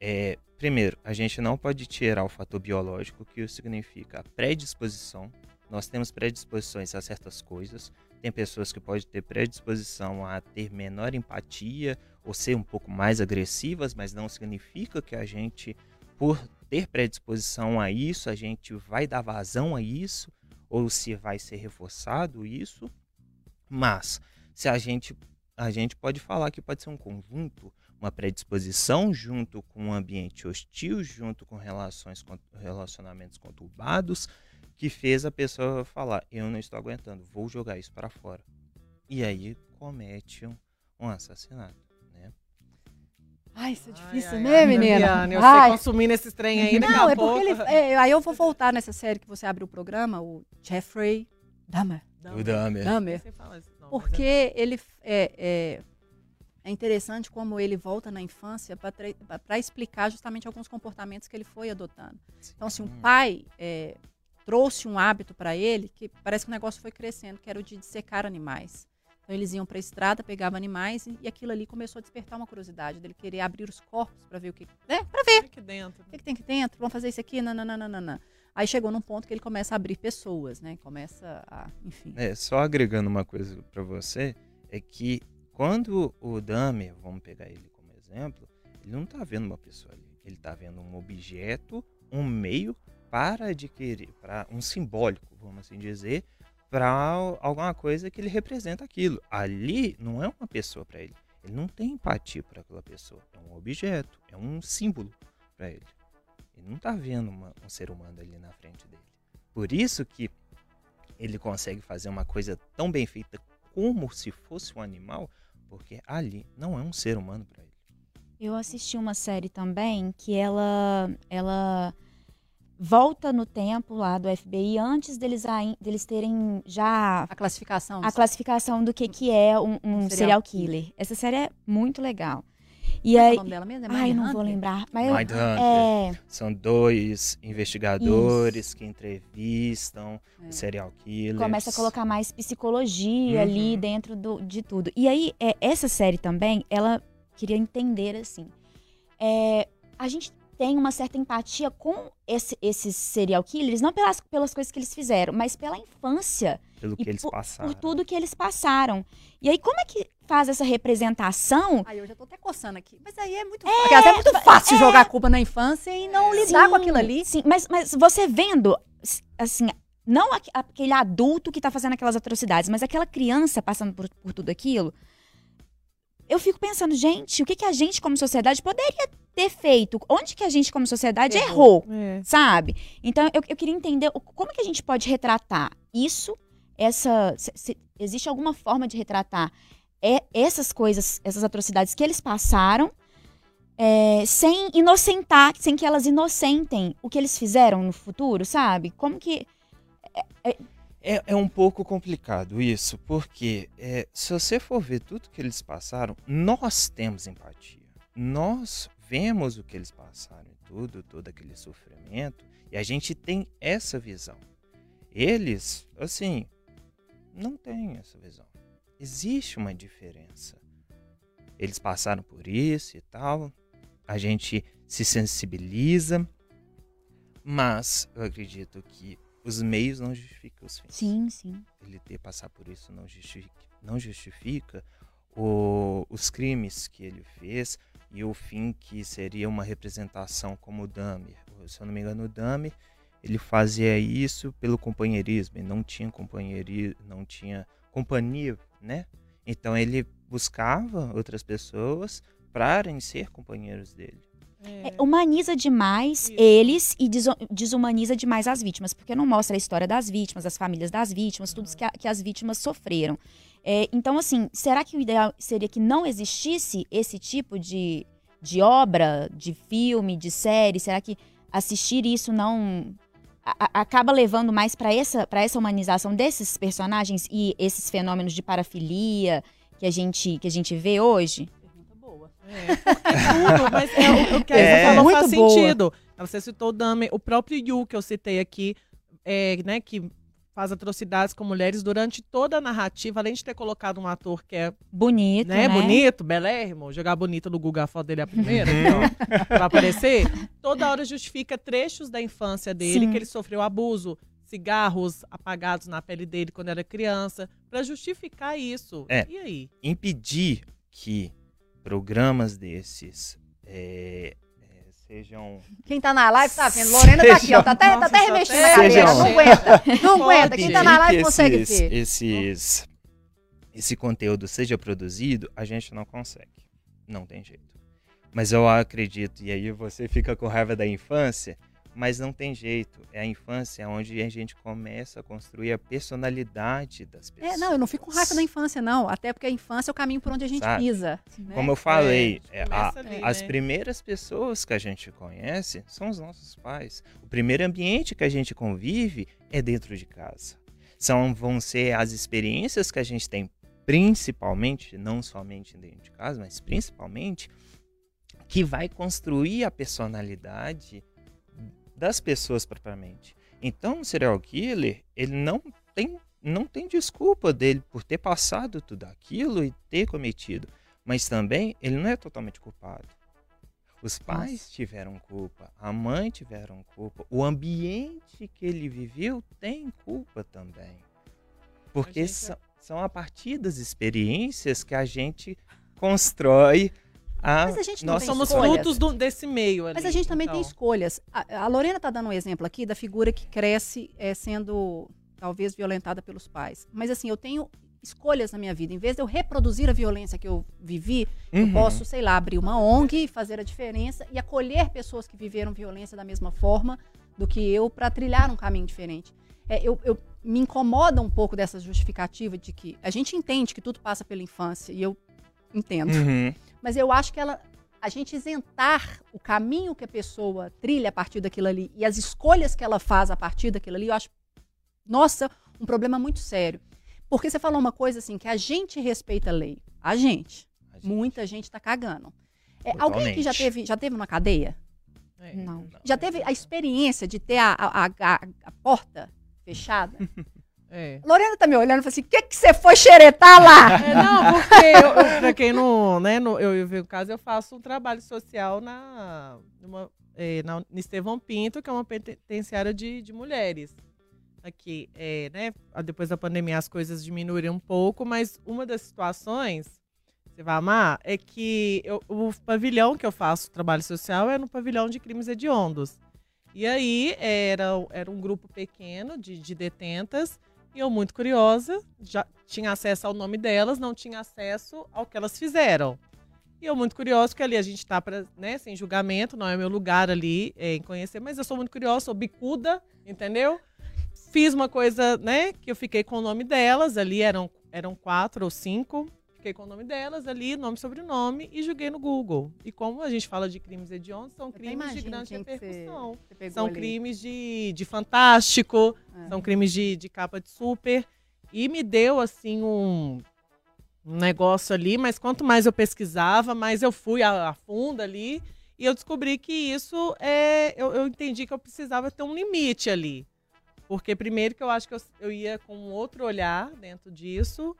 é, primeiro a gente não pode tirar o fator biológico que significa a predisposição. Nós temos predisposições a certas coisas. Tem pessoas que podem ter predisposição a ter menor empatia ou ser um pouco mais agressivas, mas não significa que a gente, por ter predisposição a isso, a gente vai dar vazão a isso ou se vai ser reforçado isso. Mas se a gente a gente pode falar que pode ser um conjunto, uma predisposição junto com um ambiente hostil, junto com relações relacionamentos conturbados, que fez a pessoa falar: eu não estou aguentando, vou jogar isso para fora. E aí comete um, um assassinato, né? Ai, isso é difícil, ai, né, ai, menina? Viviane, eu Ai. sei consumindo esses trem aí daqui Não, a é pouco. porque ele. é, aí eu vou voltar nessa série que você abriu o programa, o Jeffrey Dahmer. O Dahmer. Dahmer. mas Porque ele é, é, é interessante como ele volta na infância para explicar justamente alguns comportamentos que ele foi adotando. Então, assim, o Hum. pai é, trouxe um hábito para ele que parece que o negócio foi crescendo, que era o de dissecar animais. Então, eles iam para a estrada, pegavam animais e, e aquilo ali começou a despertar uma curiosidade dele querer abrir os corpos para ver o que, né? Para ver aqui dentro. o que, que tem aqui dentro, vamos fazer isso aqui, nananana. Aí chegou num ponto que ele começa a abrir pessoas, né? Começa a, enfim. É, só agregando uma coisa para você, é que quando o Dahmer, vamos pegar ele como exemplo, ele não tá vendo uma pessoa ali, ele tá vendo um objeto, um meio para adquirir, para um simbólico, vamos assim dizer, para alguma coisa que ele representa aquilo. Ali não é uma pessoa para ele. Ele não tem empatia por aquela pessoa. É um objeto, é um símbolo para ele. Ele não tá vendo uma- um ser humano ali na frente dele. Por isso que ele consegue fazer uma coisa tão bem feita como se fosse um animal, porque ali não é um ser humano para ele. Eu assisti uma série também que ela ela volta no tempo lá do FBI antes deles, ai- deles terem já A classificação. a classificação do que, que é um, um serial serial killer. Essa série é muito legal. E Como é aí, o nome dela mesmo? É ai, não vou lembrar, mas eu- Mindhunter. é, São dois investigadores que entrevistam É. o serial killer. começa a colocar mais psicologia Uhum. ali dentro do- de tudo. E aí, é, essa série também, ela queria entender assim. é, a gente tenho uma certa empatia com esse- esses serial killers, não pelas, pelas coisas que eles fizeram, mas pela infância, Pelo que eles por- passaram. por tudo que eles passaram. E aí, como é que faz essa representação? Aí eu já tô até coçando aqui. Mas aí é muito, às vezes é muito fácil jogar a culpa na infância e não lidar com aquilo ali. Sim, mas, mas você vendo, assim, não aque- aquele adulto que tá fazendo aquelas atrocidades, mas aquela criança passando por, por tudo aquilo, eu fico pensando, gente, o que, que a gente como sociedade poderia ter feito? Onde que a gente como sociedade Errou. errou? É. sabe? Então eu, eu queria entender como que a gente pode retratar isso, essa. se- se existe alguma forma de retratar é, essas coisas, essas atrocidades que eles passaram, é, sem inocentar, sem que elas inocentem o que eles fizeram no futuro, sabe? Como que. É, é um pouco complicado isso, porque é, se você for ver tudo que eles passaram, nós temos empatia. Nós vemos o que eles passaram e tudo, todo aquele sofrimento, e a gente tem essa visão. Eles, assim, não têm essa visão. Existe uma diferença. Eles passaram por isso e tal, a gente se sensibiliza, mas eu acredito que os meios não justificam os fins Sim, sim. ele ter passar por isso não justifica, não justifica o- os crimes que ele fez e o fim que seria uma representação como o Dahmer. Se eu não me engano, o Dahmer ele fazia isso pelo companheirismo, ele não tinha companheirismo, não tinha companhia, né? Então ele buscava outras pessoas para ser companheiros dele. É. É, humaniza demais Isso. eles e desumaniza demais as vítimas, porque não mostra a história das vítimas, as famílias das vítimas, tudo que, a- que as vítimas sofreram. É, então, assim, será que o ideal seria que não existisse esse tipo de, de obra, de filme, de série? Será que assistir isso não a- a- acaba levando mais para essa, pra essa humanização desses personagens e esses fenômenos de parafilia que a gente, que a gente vê hoje? É, porque tudo, mas é, o, o que a É. Falou Muito faz boa. sentido. Você citou o Dahmer, o próprio Yu, que eu citei aqui, é, né, que faz atrocidades com mulheres durante toda a narrativa, além de ter colocado um ator que é Bonito, né, né? bonito, belérrimo, jogar bonito no Google a foto dele é a primeira, então, pra aparecer, toda hora justifica trechos da infância dele, Sim. que ele sofreu abuso, cigarros apagados na pele dele quando era criança, pra justificar isso. É. E aí? Impedir que programas desses é, é, sejam Quem tá na live tá vendo. Lorena tá aqui, ó. Tá até, tá até Nossa, remexendo até a cadeira. Sejam- Não aguenta. Não aguenta. Quem tá na live consegue esses, ver. esses esse conteúdo seja produzido, a gente não consegue. Não tem jeito. Mas eu acredito, e aí você fica com raiva da infância, mas não tem jeito. É a infância onde a gente começa a construir a personalidade das pessoas. É, não, eu não fico com raiva da infância, não. Até porque a infância é o caminho por onde a gente Sabe? pisa. né? Como eu falei, É, é, começa a- ali, as né? primeiras pessoas que a gente conhece são os nossos pais. O primeiro ambiente que a gente convive é dentro de casa. São, vão ser as experiências que a gente tem, principalmente, não somente dentro de casa, mas principalmente, que vai construir a personalidade das pessoas propriamente. Então, o serial killer, ele não tem, não tem desculpa dele por ter passado tudo aquilo e ter cometido. Mas também ele não é totalmente culpado. Os pais tiveram culpa, a mãe tiveram culpa, o ambiente que ele viveu tem culpa também. Porque A gente- são, são a partir das experiências que a gente constrói a Mas a gente tem Somos escolhas. frutos do- desse meio ali. Mas a gente também tem então. escolhas. A, a Lorena tá dando um exemplo aqui da figura que cresce é, sendo talvez violentada pelos pais. Mas assim, eu tenho escolhas na minha vida. Em vez de eu reproduzir a violência que eu vivi, eu Uhum. posso, sei lá, abrir uma ONG, fazer a diferença e acolher pessoas que viveram violência da mesma forma do que eu para trilhar um caminho diferente. É, eu, eu- me incomoda um pouco dessa justificativa de que a gente entende que tudo passa pela infância e eu entendo. Uhum. Mas eu acho que ela, a gente isentar o caminho que a pessoa trilha a partir daquilo ali e as escolhas que ela faz a partir daquilo ali, eu acho, nossa, um problema muito sério. Porque você falou uma coisa assim, que a gente respeita a lei. A gente. A gente- Muita gente tá cagando. É, alguém aqui já teve, já teve uma cadeia? É. Não. Já teve a experiência de ter a- a- a porta fechada? É. Lorena tá me olhando e falou assim: o que, que você foi xeretar lá? É, não, porque eu, eu, pra quem não, né, no, eu, eu o caso, eu faço um trabalho social na, numa é, na no Estevão Pinto, que é uma penitenciária de, de mulheres. Aqui, é, né? Depois da pandemia as coisas diminuíram um pouco, mas uma das situações, você vai amar, é que eu- o pavilhão que eu faço trabalho social é no pavilhão de crimes hediondos. E aí era, era um grupo pequeno de, de detentas, e eu, muito curiosa, já tinha acesso ao nome delas, não tinha acesso ao que elas fizeram. E eu muito curiosa, porque ali a gente tá pra, né, sem julgamento, não é meu lugar ali é, em conhecer, mas eu sou muito curiosa, sou bicuda, entendeu? Fiz uma coisa, né, que eu fiquei com o nome delas, ali eram, eram quatro ou cinco, fiquei com o nome delas ali, nome e sobrenome, e joguei no Google. E como a gente fala de crimes hediondos, são Eu crimes de grande você- repercussão. você pegou São ali. crimes de, de fantástico, É. são crimes de, de capa de super. E me deu, assim, um, um negócio ali, mas quanto mais eu pesquisava, mais eu fui a, a fundo ali. E eu descobri que isso é. Eu, eu entendi que eu precisava ter um limite ali. Porque, primeiro, que eu acho que eu, eu ia com um outro olhar dentro disso.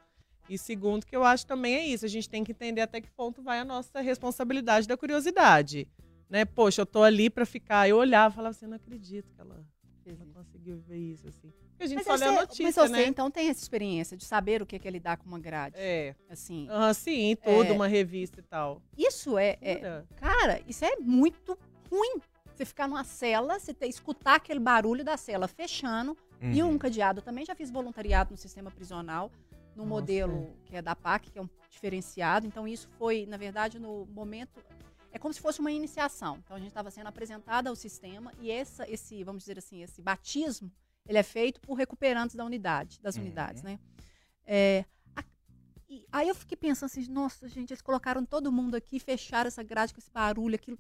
E segundo, que eu acho também é isso. A gente tem que entender até que ponto vai a nossa responsabilidade da curiosidade. Né? Poxa, eu tô ali pra ficar. Eu olhava e falava assim, não acredito que ela, ela isso. conseguiu ver isso, assim. Porque a gente Mas só lê a você, notícia, mas você né? então tem essa experiência de saber o que que é lidar com uma grade. É. Assim, Aham, sim, tudo, É. uma revista e tal. isso é, é-? Cara, isso é muito ruim. Você ficar numa cela, você ter, escutar aquele barulho da cela fechando. E Uhum. um cadeado. Também já fiz voluntariado no sistema prisional, no Nossa. modelo que é da PAC, que é um diferenciado. Então, isso foi, na verdade, no momento. É como se fosse uma iniciação. Então, a gente estava sendo apresentada ao sistema e essa, esse, vamos dizer assim, esse batismo, ele é feito por recuperantes da unidade, das Uhum. unidades, né? É, a- e aí eu fiquei pensando assim, nossa, gente, eles colocaram todo mundo aqui, fecharam essa grade com esse barulho, aquilo.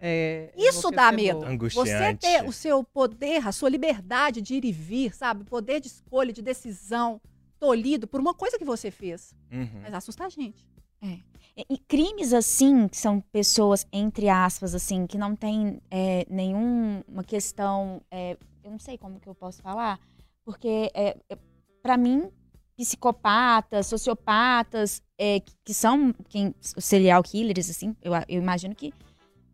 É, Isso dá medo. Você ter o seu poder, a sua liberdade de ir e vir, sabe? Poder de escolha, de decisão, tolhido por uma coisa que você fez. Uhum. Mas assusta a gente. E, e crimes assim, que são pessoas, entre aspas, assim, que não tem é, nenhuma questão. é, eu não sei como que eu posso falar, porque é, é, para mim, psicopatas, sociopatas, é, que, que são quem, os serial killers, assim, eu, eu imagino que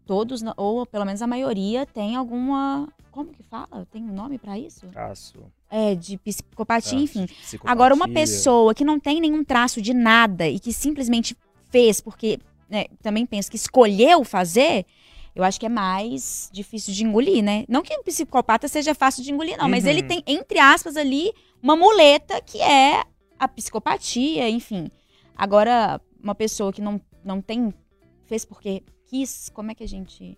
todos, ou pelo menos a maioria, tem alguma. Como que fala? Tem um nome pra isso? Traço. É, de psicopatia, traço enfim. de psicopatia. Agora, uma pessoa que não tem nenhum traço de nada e que simplesmente fez porque né, também penso que escolheu fazer, eu acho que é mais difícil de engolir, né? Não que um psicopata seja fácil de engolir, não, mas Uhum. ele tem, entre aspas, ali, uma muleta que é a psicopatia, enfim. Agora, uma pessoa que não, não tem. fez porque quis, como é que a gente.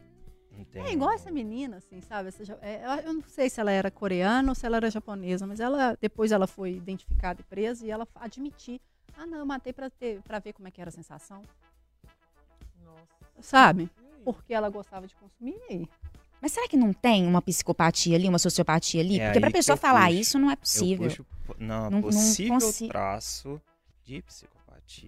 Não É igual essa menina, assim, sabe? Essa é, eu- eu não sei se ela era coreana ou se ela era japonesa, mas ela depois ela foi identificada e presa e ela admitiu. Ah, não, eu matei pra, ter, pra ver como é que era a sensação. Nossa. Sabe? Porque ela gostava de consumir. E aí? Mas será que não tem uma psicopatia ali, uma sociopatia ali? É Porque pra pessoa eu falar puxo. isso não é Eu possível. puxo na Não- não possível consi- traço de psicopatia.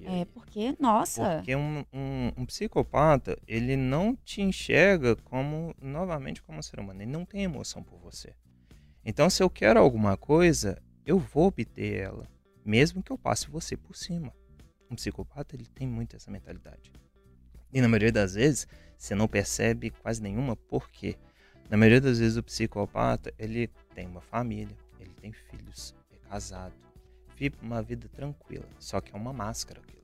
É, porque, nossa. Porque um, um, um psicopata, ele não te enxerga como, novamente, como ser humano. Ele não tem emoção por você. Então, se eu quero alguma coisa, eu vou obter ela. Mesmo que eu passe você por cima. Um psicopata, ele tem muito essa mentalidade. E na maioria das vezes, você não percebe quase nenhuma. Por quê? Na maioria das vezes, o psicopata, ele tem uma família, ele tem filhos, é casado, vive uma vida tranquila. Só que é uma máscara aquilo.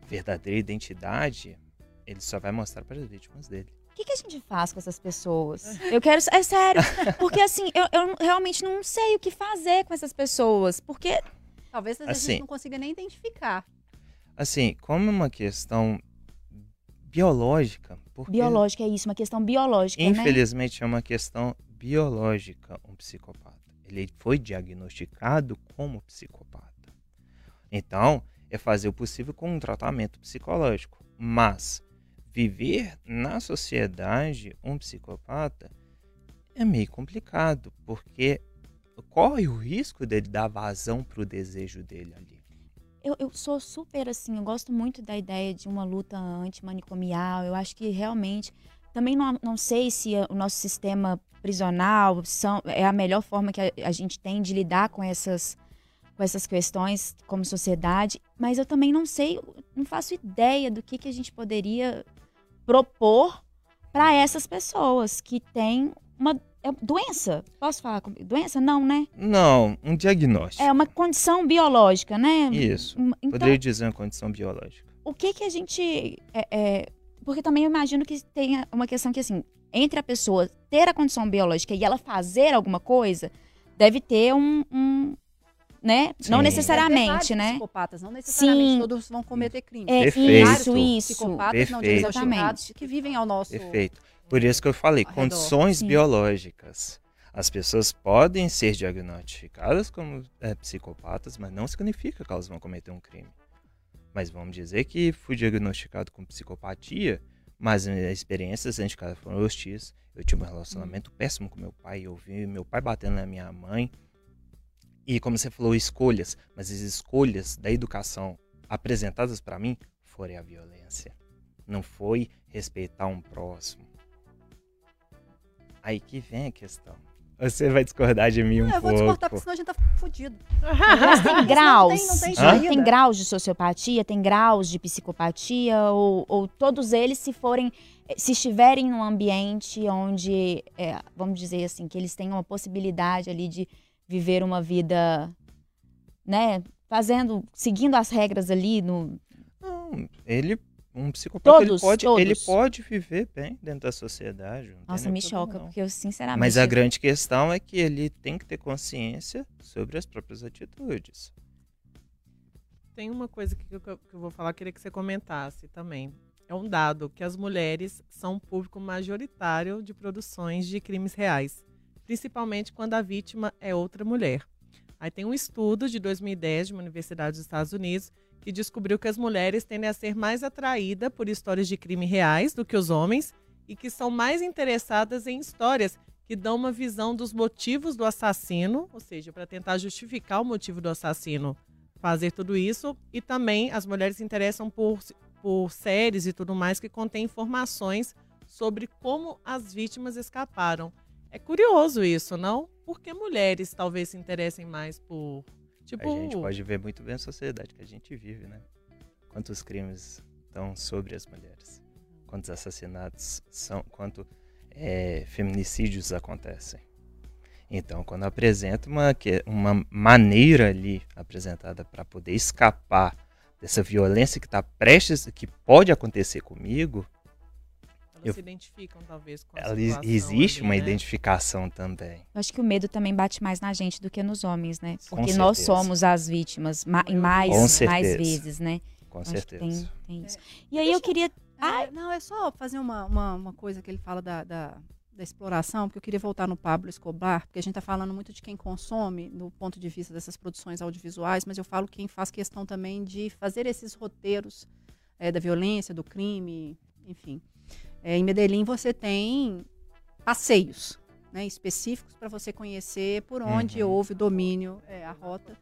A verdadeira identidade, ele só vai mostrar para as vítimas dele. O que, que a gente faz com essas pessoas? Eu quero. É sério. Porque assim, eu, eu realmente não sei o que fazer com essas pessoas. Porque. Talvez às vezes a Assim. gente não consiga nem identificar. Assim, como é uma questão biológica, Biológica é isso, uma questão biológica, né? infelizmente é uma questão biológica um psicopata. Ele foi diagnosticado como psicopata. Então, é fazer o possível com um tratamento psicológico. Mas viver na sociedade um psicopata é meio complicado, porque corre o risco dele dar vazão pro desejo dele ali. Eu, eu sou super assim, eu gosto muito da ideia de uma luta antimanicomial. Eu acho que realmente. Também não, não sei se o nosso sistema prisional são, é a melhor forma que a, a gente tem de lidar com essas, com essas questões como sociedade, mas eu também não sei, não faço ideia do que, que a gente poderia propor para essas pessoas que têm uma é doença. Posso falar com doença? Não, né? Não, um diagnóstico. É uma condição biológica, né? Isso. Hum, Então, Poderia dizer uma condição biológica. o que que a gente é, é, porque também eu imagino que tenha uma questão que assim entre a pessoa ter a condição biológica e ela fazer alguma coisa deve ter um, um né não Sim. necessariamente Vários né Psicopatas, não necessariamente Sim. todos vão cometer crimes. é Perfeito. isso isso Psicopatas não diagnosticados que vivem ao nosso Perfeito. Por isso que eu falei, condições Sim. biológicas. As pessoas podem ser diagnosticadas como é, psicopatas, mas não significa que elas vão cometer um crime. Mas vamos dizer que fui diagnosticado com psicopatia, mas minhas experiências dentro de casa foram hostis. Eu tive um relacionamento péssimo com meu pai, eu vi meu pai batendo na minha mãe. E como você falou, escolhas, mas as escolhas da educação apresentadas para mim foram a violência. Não foi respeitar um próximo. Aí que vem a questão. Você vai discordar de mim um Não, eu vou pouco. descortar, porque senão a gente tá fudido. mas tem Não graus tem- não tem Hã? saída. tem graus de sociopatia tem graus de psicopatia ou, ou todos eles se forem se estiverem num ambiente onde é, vamos dizer assim que eles tenham a possibilidade ali de viver uma vida né fazendo seguindo as regras ali no Não, ele, um psicopata, Todos, ele, pode, todos. ele pode viver bem dentro da sociedade. nossa me problema, choca não. porque eu sinceramente Mas a grande questão é que ele tem que ter consciência sobre as próprias atitudes. Tem uma coisa que eu, que eu vou falar, queria que você comentasse também. É um dado que as mulheres são um público majoritário de produções de crimes reais, principalmente quando a vítima é outra mulher. Aí tem um estudo de 2010 de uma universidade dos Estados Unidos que descobriu que as mulheres tendem a ser mais atraídas por histórias de crime reais do que os homens e que são mais interessadas em histórias que dão uma visão dos motivos do assassino, ou seja, para tentar justificar o motivo do assassino fazer tudo isso. E também as mulheres se interessam por, por séries e tudo mais que contêm informações sobre como as vítimas escaparam. É curioso isso, não? Por que mulheres talvez se interessem mais por. Tipo, A gente pode ver muito bem a sociedade que a gente vive, né? Quantos crimes estão sobre as mulheres. Quantos assassinatos são, quanto é, feminicídios acontecem. Então, quando apresenta uma, uma maneira ali apresentada para poder escapar dessa violência que está prestes, que pode acontecer comigo, elas eu- se identificam talvez com a ela, existe ali, uma né? identificação também. Eu acho que o medo também bate mais na gente do que nos homens, né? Com Porque nós somos as vítimas ma- mais, mais vezes, né? Com Acho certeza. Tem, tem isso. E aí eu queria. É, não, é só fazer uma, uma, uma coisa que ele fala da, da, da exploração, porque eu queria voltar no Pablo Escobar, porque a gente está falando muito de quem consome, do ponto de vista dessas produções audiovisuais, mas eu falo quem faz questão também de fazer esses roteiros é, da violência, do crime, enfim. É, em Medellín você tem passeios né, específicos para você conhecer por onde Uhum. houve o domínio, é, a rota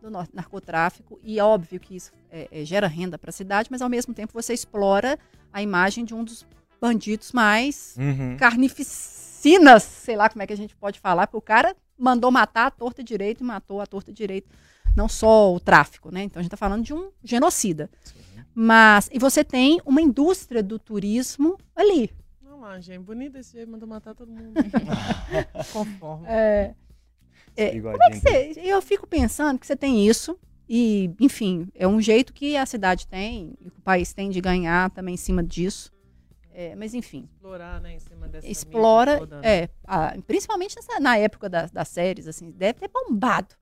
do nar- narcotráfico. E é óbvio que isso é, é, gera renda para a cidade, mas ao mesmo tempo você explora a imagem de um dos bandidos mais Uhum. carnificinas, sei lá como é que a gente pode falar, porque o cara mandou matar a torta direito e matou a torta direito, não só o tráfico, né? Então a gente está falando de um genocida. Sim. Mas, e você tem uma indústria do turismo ali. Não, ah, gente, bonito esse jeito, mandou matar todo mundo. Conforme. É, É, como é que você, eu fico pensando que você tem isso, e, enfim, é um jeito que a cidade tem, e que o país tem de ganhar também em cima disso. É, mas, enfim, Explorar, né, em cima dessa explora, toda, né? é, a- principalmente nessa- na época das, das séries, assim, deve ter bombado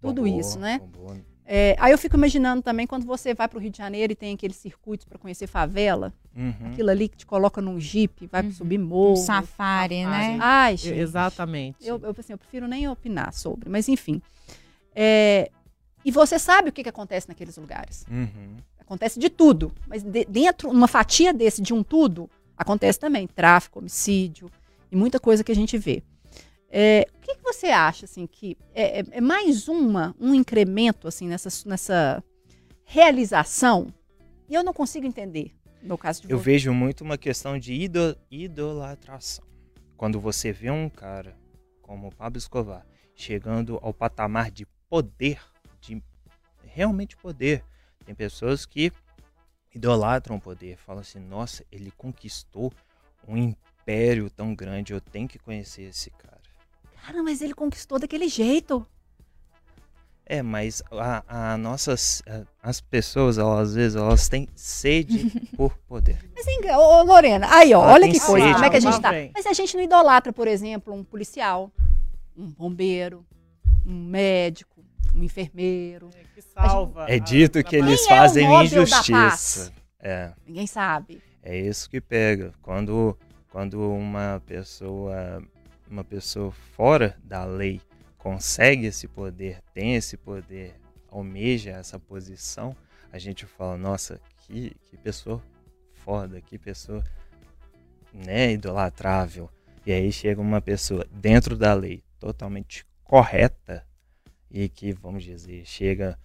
tudo Bombou, isso, né? bombou. É, aí eu fico imaginando também quando você vai para o Rio de Janeiro e tem aqueles circuitos para conhecer favela, Uhum. aquilo ali que te coloca num jipe, vai Uhum. subir Um morro. safari, né? safari. Ai, Eu- gente. Exatamente. Eu, eu, assim, eu prefiro nem opinar sobre, mas enfim. É, e você sabe o que, que acontece naqueles lugares. Uhum. Acontece de tudo, mas de- dentro, uma fatia desse de um tudo, acontece também tráfico, homicídio e muita coisa que a gente vê. É, o que, que você acha, assim, que é, é- é mais uma, um incremento, assim, nessa, nessa realização? E eu não consigo entender, no caso de Eu você. vejo muito uma questão de ido- idolatração. Quando você vê um cara como o Pablo Escobar chegando ao patamar de poder, de realmente poder, tem pessoas que idolatram o poder, falam assim: nossa, ele conquistou um império tão grande, eu tenho que conhecer esse cara. Cara, mas ele conquistou daquele jeito. É, mas a, a nossas, a- as pessoas, elas, às vezes, elas têm sede por poder. Mas, ô, Lorena, aí, ó, Ela olha que coisa, como é que a gente tá. Mas a gente não idolatra, por exemplo, um policial, um bombeiro, um médico, um enfermeiro. Que salva. É a- dito a que eles Quem é o fazem da injustiça. É, Ninguém sabe. é isso que pega. Quando, quando uma pessoa, uma pessoa fora da lei consegue esse poder, tem esse poder, almeja essa posição, a gente fala, nossa, que, que pessoa foda, que pessoa né, idolatrável. E aí chega uma pessoa dentro da lei, totalmente correta, e que, vamos dizer, chega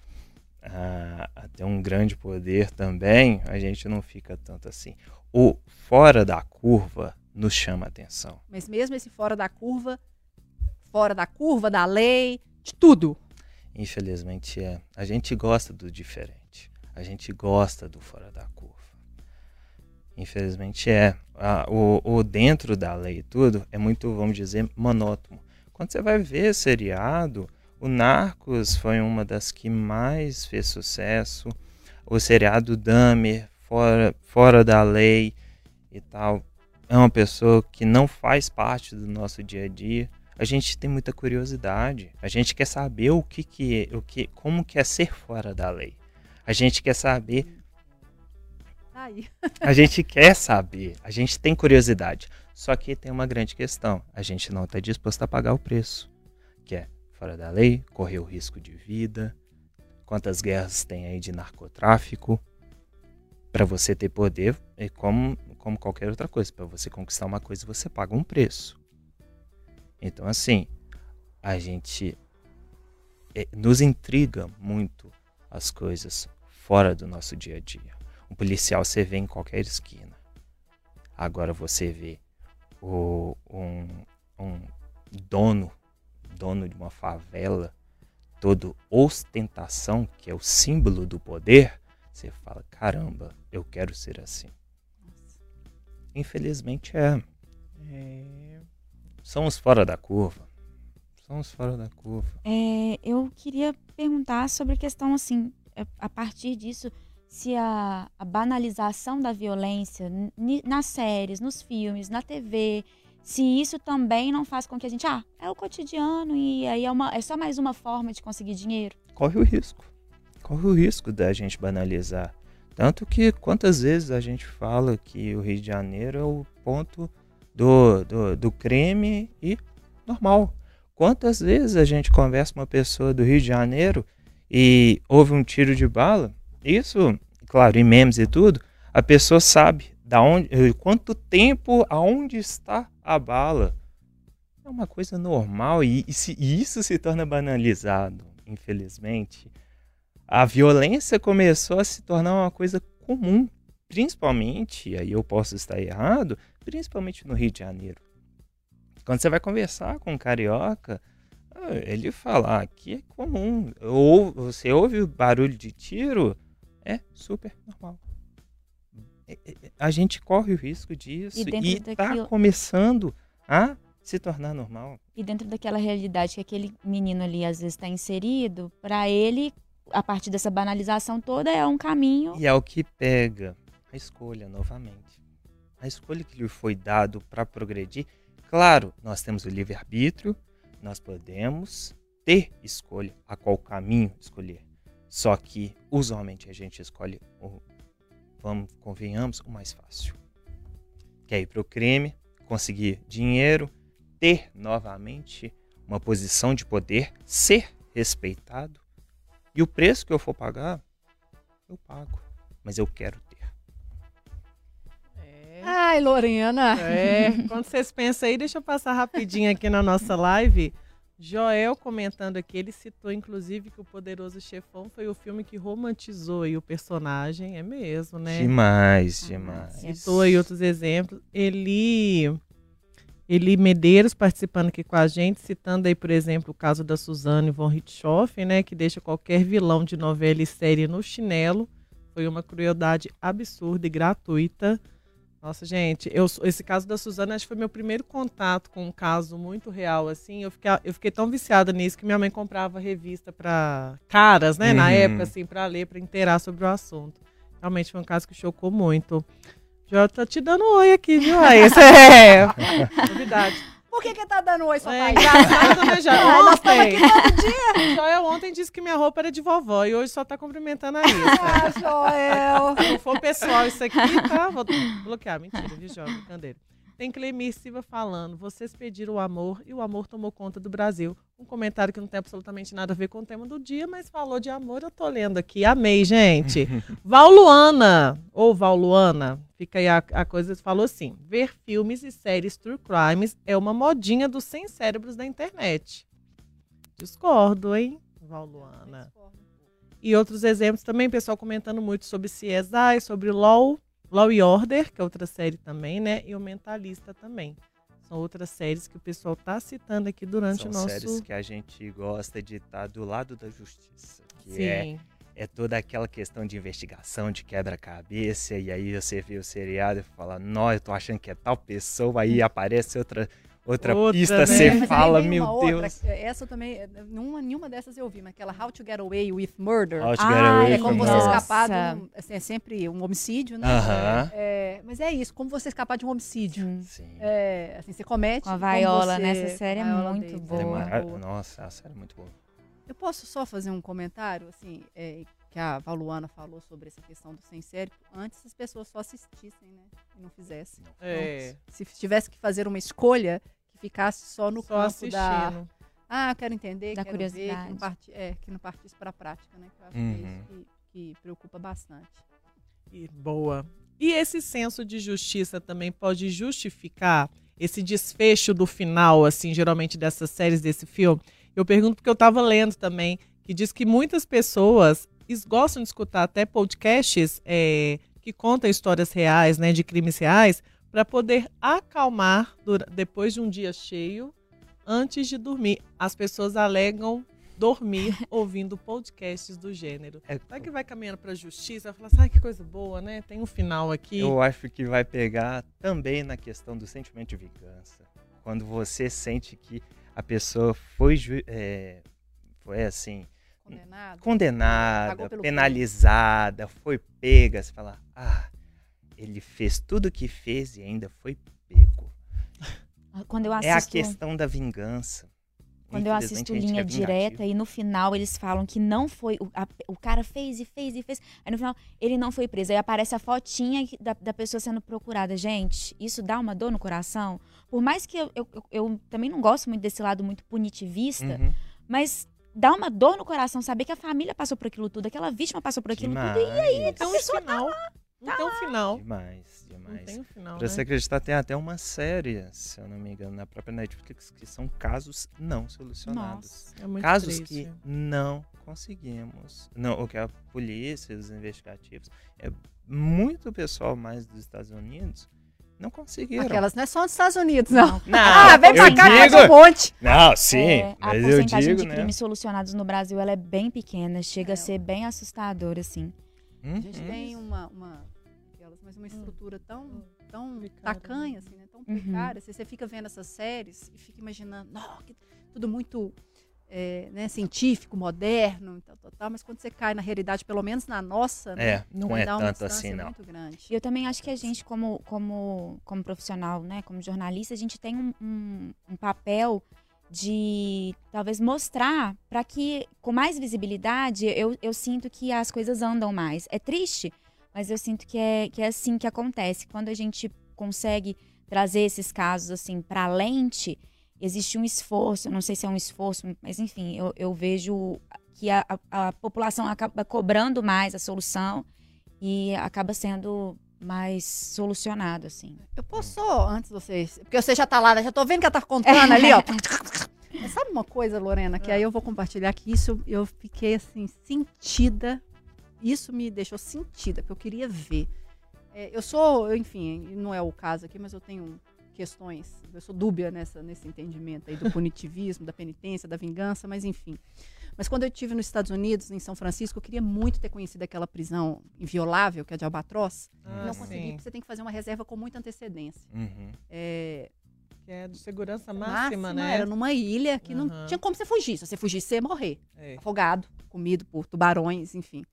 a, a ter um grande poder também, a gente não fica tanto assim. O fora da curva nos chama atenção. Mas mesmo esse fora da curva, fora da curva, da lei, de tudo. Infelizmente é. A gente gosta do diferente. A gente gosta do fora da curva. Infelizmente é. A- o, o dentro da lei e tudo é muito, vamos dizer, monótono. Quando você vai ver seriado, o Narcos foi uma das que mais fez sucesso. O seriado Dahmer, fora, fora da lei e tal. É uma pessoa que não faz parte do nosso dia a dia a gente tem muita curiosidade. A gente quer saber o que que é, o que, como que é ser fora da lei. A gente quer saber, Tá Aí. a gente quer saber, a gente tem curiosidade. Só que tem uma grande questão, a gente não está disposto a pagar o preço, que é fora da lei, correr o risco de vida. Quantas guerras tem aí de narcotráfico? Para você ter poder, é como como qualquer outra coisa, para você conquistar uma coisa, você paga um preço. Então, assim, a gente é, nos intriga muito as coisas fora do nosso dia a dia. Um policial você vê em qualquer esquina. Agora você vê o, um, um dono, dono de uma favela, todo ostentação, que é o símbolo do poder, você fala, caramba, eu quero ser assim. Infelizmente é. É. Somos fora da curva. Somos fora da curva. É, eu queria perguntar sobre a questão, assim, é, a partir disso, se a, a banalização da violência nas séries, nos filmes, na TV, se isso também não faz com que a gente, ah, é o cotidiano e aí é, uma, é só mais uma forma de conseguir dinheiro. corre o risco. Corre o risco da gente banalizar. Tanto que quantas vezes a gente fala que o Rio de Janeiro é o ponto do, do, do crime e normal. Quantas vezes a gente conversa com uma pessoa do Rio de Janeiro e houve um tiro de bala? Isso, claro, em memes e tudo, a pessoa sabe da onde, eh, quanto tempo, aonde está a bala. É uma coisa normal e, e se- e isso se torna banalizado, infelizmente. A violência começou a se tornar uma coisa comum, principalmente, aí eu posso estar errado, principalmente no Rio de Janeiro. Quando você vai conversar com um carioca, ah, ele fala, ah, aqui é comum. Ou você ouve o barulho de tiro, é super normal. É, é, A gente corre o risco disso E e está daquilo- começando a se tornar normal. E dentro daquela realidade que aquele menino ali às vezes está inserido, para ele, a partir dessa banalização toda, é um caminho. E é o que pega a escolha novamente. A escolha que lhe foi dado para progredir. Claro, nós temos o livre-arbítrio, nós podemos ter escolha a qual caminho escolher. Só que usualmente a gente escolhe o, vamos, convenhamos, o mais fácil. Que é ir para o crime, conseguir dinheiro, ter novamente uma posição de poder, ser respeitado. E o preço que eu for pagar, eu pago. Mas eu quero ter. É. Ai, Lorena. É, quando vocês pensam aí, deixa eu passar rapidinho aqui na nossa live. Joel comentando aqui, ele citou inclusive que o Poderoso Chefão foi o filme que romantizou aí o personagem, é mesmo, né? Demais, demais. Citou aí outros exemplos. Eli, Eli Medeiros participando aqui com a gente, citando aí, por exemplo, o caso da Suzane von Richthofen, né, que deixa qualquer vilão de novela e série no chinelo. Foi uma crueldade absurda e gratuita. Nossa, gente, eu, esse caso da Suzana acho que foi meu primeiro contato com um caso muito real, assim. Eu fiquei, eu fiquei tão viciada nisso que minha mãe comprava revista para caras, né, na Uhum. época, assim, para ler, para inteirar sobre o assunto. Realmente foi um caso que chocou muito. Já tá te dando oi aqui, viu, Raíssa? É, novidade. Por que que tá dando oi, sua É pai? engraçado, né, já? Ah, Ontem, aqui todo dia. Joel ontem disse que minha roupa era de vovó e hoje só tá cumprimentando a Raíssa. Ah, Joel. Se não for pessoal isso aqui, tá? Vou bloquear. Mentira, viu, Jovem? Brincadeira. Tem Clemir Silva falando, vocês pediram o amor e o amor tomou conta do Brasil. Um comentário que não tem absolutamente nada a ver com o tema do dia, mas falou de amor, eu tô lendo aqui. Amei, gente. Val Luana, ou Val Luana, fica aí a, a coisa, falou assim, ver filmes e séries true crimes é uma modinha dos sem cérebros da internet. Discordo, hein, Val Luana. E outros exemplos também, pessoal comentando muito sobre CSI, sobre LOL, Law e Order, que é outra série também, né? E o Mentalista também. São outras séries que o pessoal tá citando aqui durante São o nosso. séries que a gente gosta de estar do lado da justiça. Que é, Sim. é toda aquela questão de investigação, de quebra-cabeça, e aí você vê o seriado e fala, não, eu tô achando que é tal pessoa, aí aparece outra, outra, Outra, pista, né? você fala, meu Deus. outra, essa também, eh, nenhuma, nenhuma dessas eu vi, mas aquela How to Get Away with Murder. How to Get Away é como você Nossa. Escapar de um, assim, é sempre um homicídio, né? Aham. É, mas é isso, como você escapar de um homicídio. Sim. Sim. É, assim, você comete. Com a como Viola você- nessa série é muito é boa. mara- Nossa, a série é muito boa. Eu posso só fazer um comentário, assim, é, que a Valuana falou sobre essa questão do sem cérebro. Antes as pessoas só assistissem, né? E não fizessem. É. Então, se tivesse que fazer uma escolha, que ficasse só no Só campo assistindo. da. Ah, quero entender, Da quero ver, que curiosidade. não, parti, é, que não partisse para a prática, né? Que eu acho que é Uhum. isso que, que preocupa bastante. E boa. E esse senso de justiça também pode justificar esse desfecho do final, assim, geralmente dessas séries, desse filme? Eu pergunto porque eu estava lendo também, que diz que muitas pessoas es- gostam de escutar até podcasts é, que contam histórias reais, né, de crimes reais, para poder acalmar depois de um dia cheio, antes de dormir. As pessoas alegam dormir ouvindo podcasts do gênero. É, Será que vai caminhando pra justiça? Vai falar assim, ai, que coisa boa, né? Tem um final aqui. Eu acho que vai pegar também na questão do sentimento de vingança. Quando você sente que a pessoa foi, é, foi assim, condenada, pelo penalizada, foi pega, você fala, ah, ele fez tudo o que fez e ainda foi pego. Quando eu É a assisto, questão da vingança. Quando eu assisto a linha é direta e no final eles falam que não foi. O, a- o cara fez e fez e fez. Aí no final ele não foi preso. Aí aparece a fotinha da, da pessoa sendo procurada. Gente, isso dá uma dor no coração. Por mais que eu, eu, eu- eu também não gosto muito desse lado muito punitivista, Uhum. mas dá uma dor no coração saber que a família passou por aquilo tudo, aquela vítima passou por aquilo tudo. E aí, Não tem um final. Não tem um final. Demais, Não demais. tem um final, Pra né? você acreditar, tem até uma série, se eu não me engano, na própria Netflix, que são casos não solucionados. Nossa. É muito casos triste. que não conseguimos. Não, o que a polícia, os investigativos, é muito pessoal mais dos Estados Unidos não conseguiram. Aquelas não é só nos Estados Unidos, não. Não, ah, vem pra cá, faz digo- um monte. Não, sim, É, a mas eu porcentagem digo, de né? crimes solucionados no Brasil ela é bem pequena, chega É. a ser bem assustadora, assim. A gente Uhum. tem uma, uma, mas uma estrutura tão, tão Precária, tacanha, né? assim, né? Tão Uhum. precária. Assim, você fica vendo essas séries e fica imaginando, "Nó, que- tudo muito é, né, científico, moderno, tal, tal, tal, mas quando você cai na realidade, pelo menos na nossa, né, É, não é dá uma tanto assim, não. muito grande. E eu também acho que a gente, como, como, como profissional, né, como jornalista, a gente tem um, um, um papel de talvez mostrar para que, com mais visibilidade, eu, eu sinto que as coisas andam mais. É triste, mas eu sinto que é, que é assim que acontece. Quando a gente consegue trazer esses casos assim para a lente, existe um esforço, não sei se é um esforço, mas enfim, eu, eu vejo que a, a, a população acaba cobrando mais a solução e acaba sendo mais solucionado, assim. Eu posso só, antes de vocês, porque você já tá lá, já tô vendo que ela tá contando ali, ó. Mas sabe uma coisa, Lorena, que aí eu vou compartilhar que isso eu fiquei assim, sentida. Isso me deixou sentida, porque eu queria ver. É, eu sou, enfim, não é o caso aqui, mas eu tenho questões, eu sou dúbia nessa, nesse entendimento aí do punitivismo, da penitência, da vingança, mas enfim. Mas quando eu estive nos Estados Unidos, em São Francisco, eu queria muito ter conhecido aquela prisão inviolável, que é de Albatroz. Ah, não sim. consegui, porque você tem que fazer uma reserva com muita antecedência. Uhum. É, Que é de segurança máxima, né? Era numa ilha que não Aham. tinha como você fugir. Se você fugisse, você ia morrer. É. Afogado, comido por tubarões, enfim.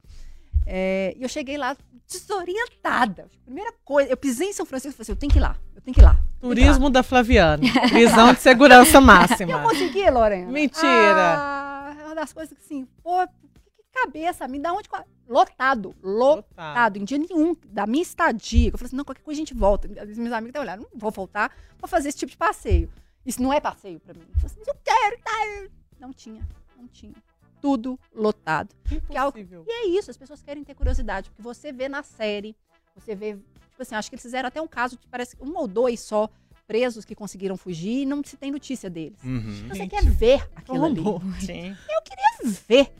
É, e eu cheguei lá desorientada. Primeira coisa, eu pisei em São Francisco e falei assim, eu tenho que ir lá, eu tenho que ir lá. eu ir lá. Turismo da Flaviana. Prisão de segurança Eu máxima. consegui, Lorena. Mentira. Ah, é uma das coisas que assim, pô, que cabeça, me dá onde... Lotado, lotado, em dia nenhum da minha estadia. Eu falei assim, não, qualquer coisa a gente volta. Às vezes meus amigos até olharam, não vou voltar pra fazer esse tipo de passeio. Isso não é passeio pra mim. Eu falei assim, mas eu quero, tá? Não tinha, não tinha. Tudo lotado. é algo- Impossível. E é isso, as pessoas querem ter curiosidade, porque você vê na série, você vê, tipo assim, acho que eles fizeram até um caso de parece que um ou dois só presos que conseguiram fugir e não se tem notícia deles. Uhum. Você Gente, quer ver aquilo ali. Sim. Ver.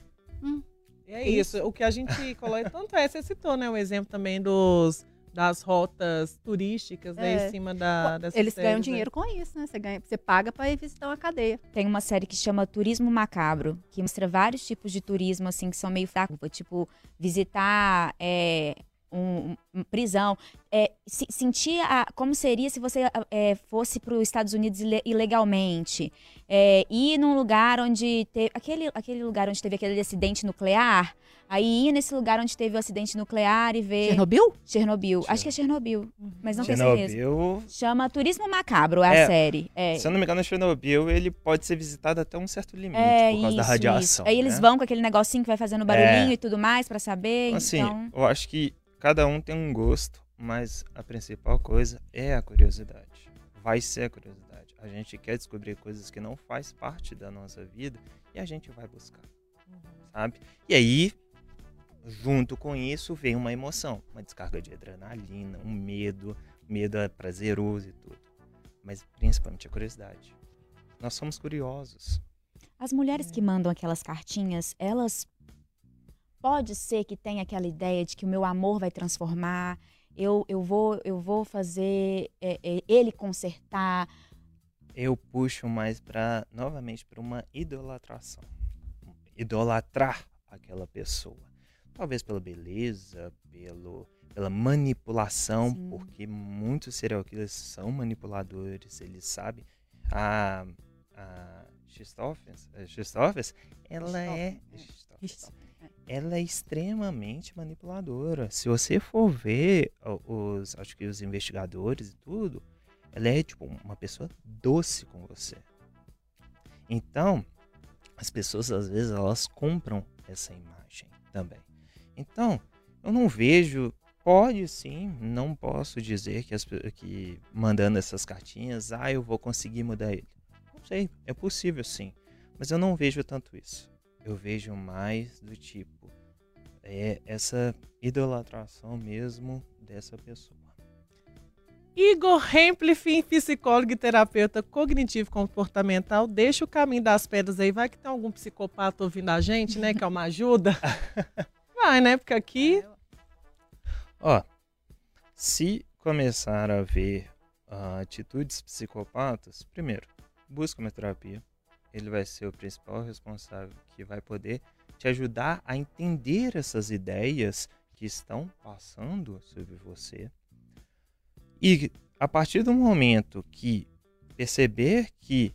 E é isso. O que a gente coloca tanto é, você citou, né? O exemplo também dos das rotas turísticas, né? É. Em cima da, dessas Eles ganham né? dinheiro com isso, né? Você, ganha, você paga pra ir visitar uma cadeia. Tem uma série que chama Turismo Macabro, que mostra vários tipos de turismo, assim, que são meio fracos. Tipo, visitar é, um, um- prisão. É, se- sentir a- como seria se você é, fosse para os Estados Unidos ile- ilegalmente. É, ir num lugar onde teve. Aquele, aquele lugar onde teve aquele acidente nuclear. Aí ir nesse lugar onde teve o acidente nuclear e ver. Chernobyl? Chernobyl. Acho que é Chernobyl, Uhum. mas não tenho certeza. Chernobyl, Chama Turismo Macabro, é, É. a série. É. se eu não me engano, Chernobyl, ele pode ser visitado até um certo limite É, por causa da isso, radiação. isso. Aí eles né? vão com aquele negocinho que vai fazendo barulhinho É. e tudo mais pra saber. Assim, então, eu acho que cada um tem um gosto, mas a principal coisa é a curiosidade. Vai ser a curiosidade. A gente quer descobrir coisas que não faz parte da nossa vida e a gente vai buscar, sabe? E aí, junto com isso, vem uma emoção, uma descarga de adrenalina, um medo. Medo é prazeroso e tudo. Mas principalmente a curiosidade. Nós somos curiosos. as mulheres É. que mandam aquelas cartinhas, elas. Pode ser que tenha aquela ideia de que o meu amor vai transformar, eu, eu, vou, eu vou fazer é, é, ele consertar. eu puxo mais para novamente para uma idolatração. Idolatrar aquela pessoa. Talvez pela beleza, pelo, pela manipulação, Sim. porque muitos serial killers são manipuladores, eles sabem. A, a Christophers, a Christophers, ela é, Isso. Ela é extremamente manipuladora. Se você for ver os, acho que os investigadores e tudo, ela é tipo uma pessoa doce com você. Então, as pessoas às vezes elas compram essa imagem também. Então, eu não vejo, pode sim, não posso dizer que, as, que mandando essas cartinhas, ah, eu vou conseguir mudar ele. Não sei, é possível sim, mas eu não vejo tanto isso. Eu vejo mais do tipo é essa idolatração mesmo dessa pessoa. Igor Hemplifin, psicólogo e terapeuta cognitivo comportamental, deixa o caminho das pedras aí. Vai que tem algum psicopata ouvindo a gente, né? Que é uma ajuda. Vai, né? Porque aqui. Ó, se começar a ver ah, atitudes psicopatas, primeiro, busca uma terapia. Ele vai ser o principal responsável que vai poder te ajudar a entender essas ideias que estão passando sobre você. E a partir do momento que perceber que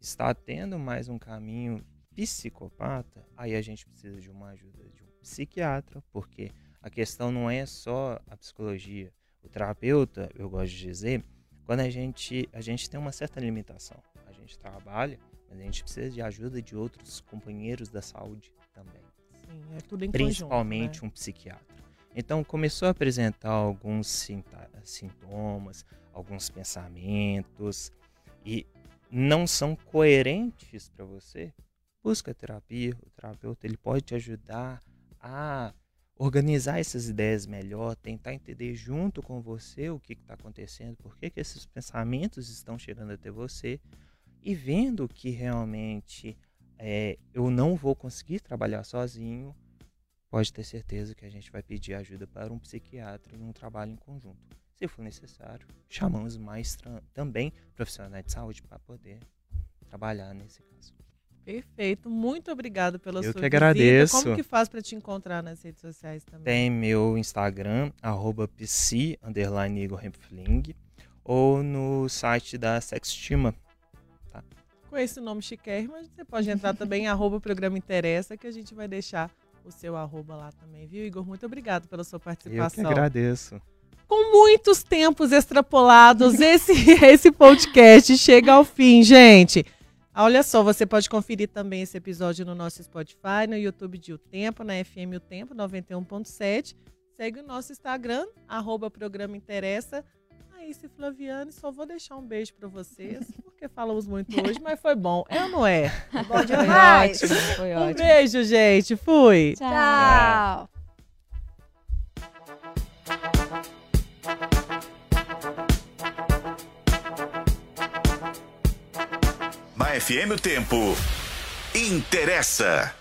está tendo mais um caminho psicopata, aí a gente precisa de uma ajuda de um psiquiatra, porque a questão não é só a psicologia. O terapeuta, eu gosto de dizer, quando a gente, a gente tem uma certa limitação. A gente trabalha, mas a gente precisa de ajuda de outros companheiros da saúde também. Sim, é tudo em Principalmente conjunto, né? um psiquiatra. Então começou a apresentar alguns sintomas, alguns pensamentos e não são coerentes para você, busca terapia. O terapeuta ele pode te ajudar a organizar essas ideias melhor, tentar entender junto com você o que está acontecendo, por que, que esses pensamentos estão chegando até você e vendo que realmente é, eu não vou conseguir trabalhar sozinho, pode ter certeza que a gente vai pedir ajuda para um psiquiatra em um trabalho em conjunto. Se for necessário, chamamos mais também profissionais de saúde para poder trabalhar nesse caso. Perfeito. Muito obrigado pela Eu sua que visita. agradeço. Como que faz para te encontrar nas redes sociais também? Tem meu Instagram, arroba psi, ou no site da Sextima. Com esse nome chiquérrimo, você pode entrar também em arroba programa interessa, que a gente vai deixar o seu arroba lá também, viu, Igor? Muito obrigado pela sua Eu que participação. agradeço. Com muitos tempos extrapolados, esse, esse podcast chega ao fim, gente. Olha só, você pode conferir também esse episódio no nosso Spotify, no YouTube de O Tempo, na FM O Tempo 91.7. Segue o nosso Instagram, arroba programa interessa. Flaviane, só vou deixar um beijo pra vocês, porque falamos muito hoje, mas foi bom. É ou não é? Bom Foi demais. ótimo, foi Um ótimo. beijo, gente. Fui. Tchau. Na FM o tempo. Interessa.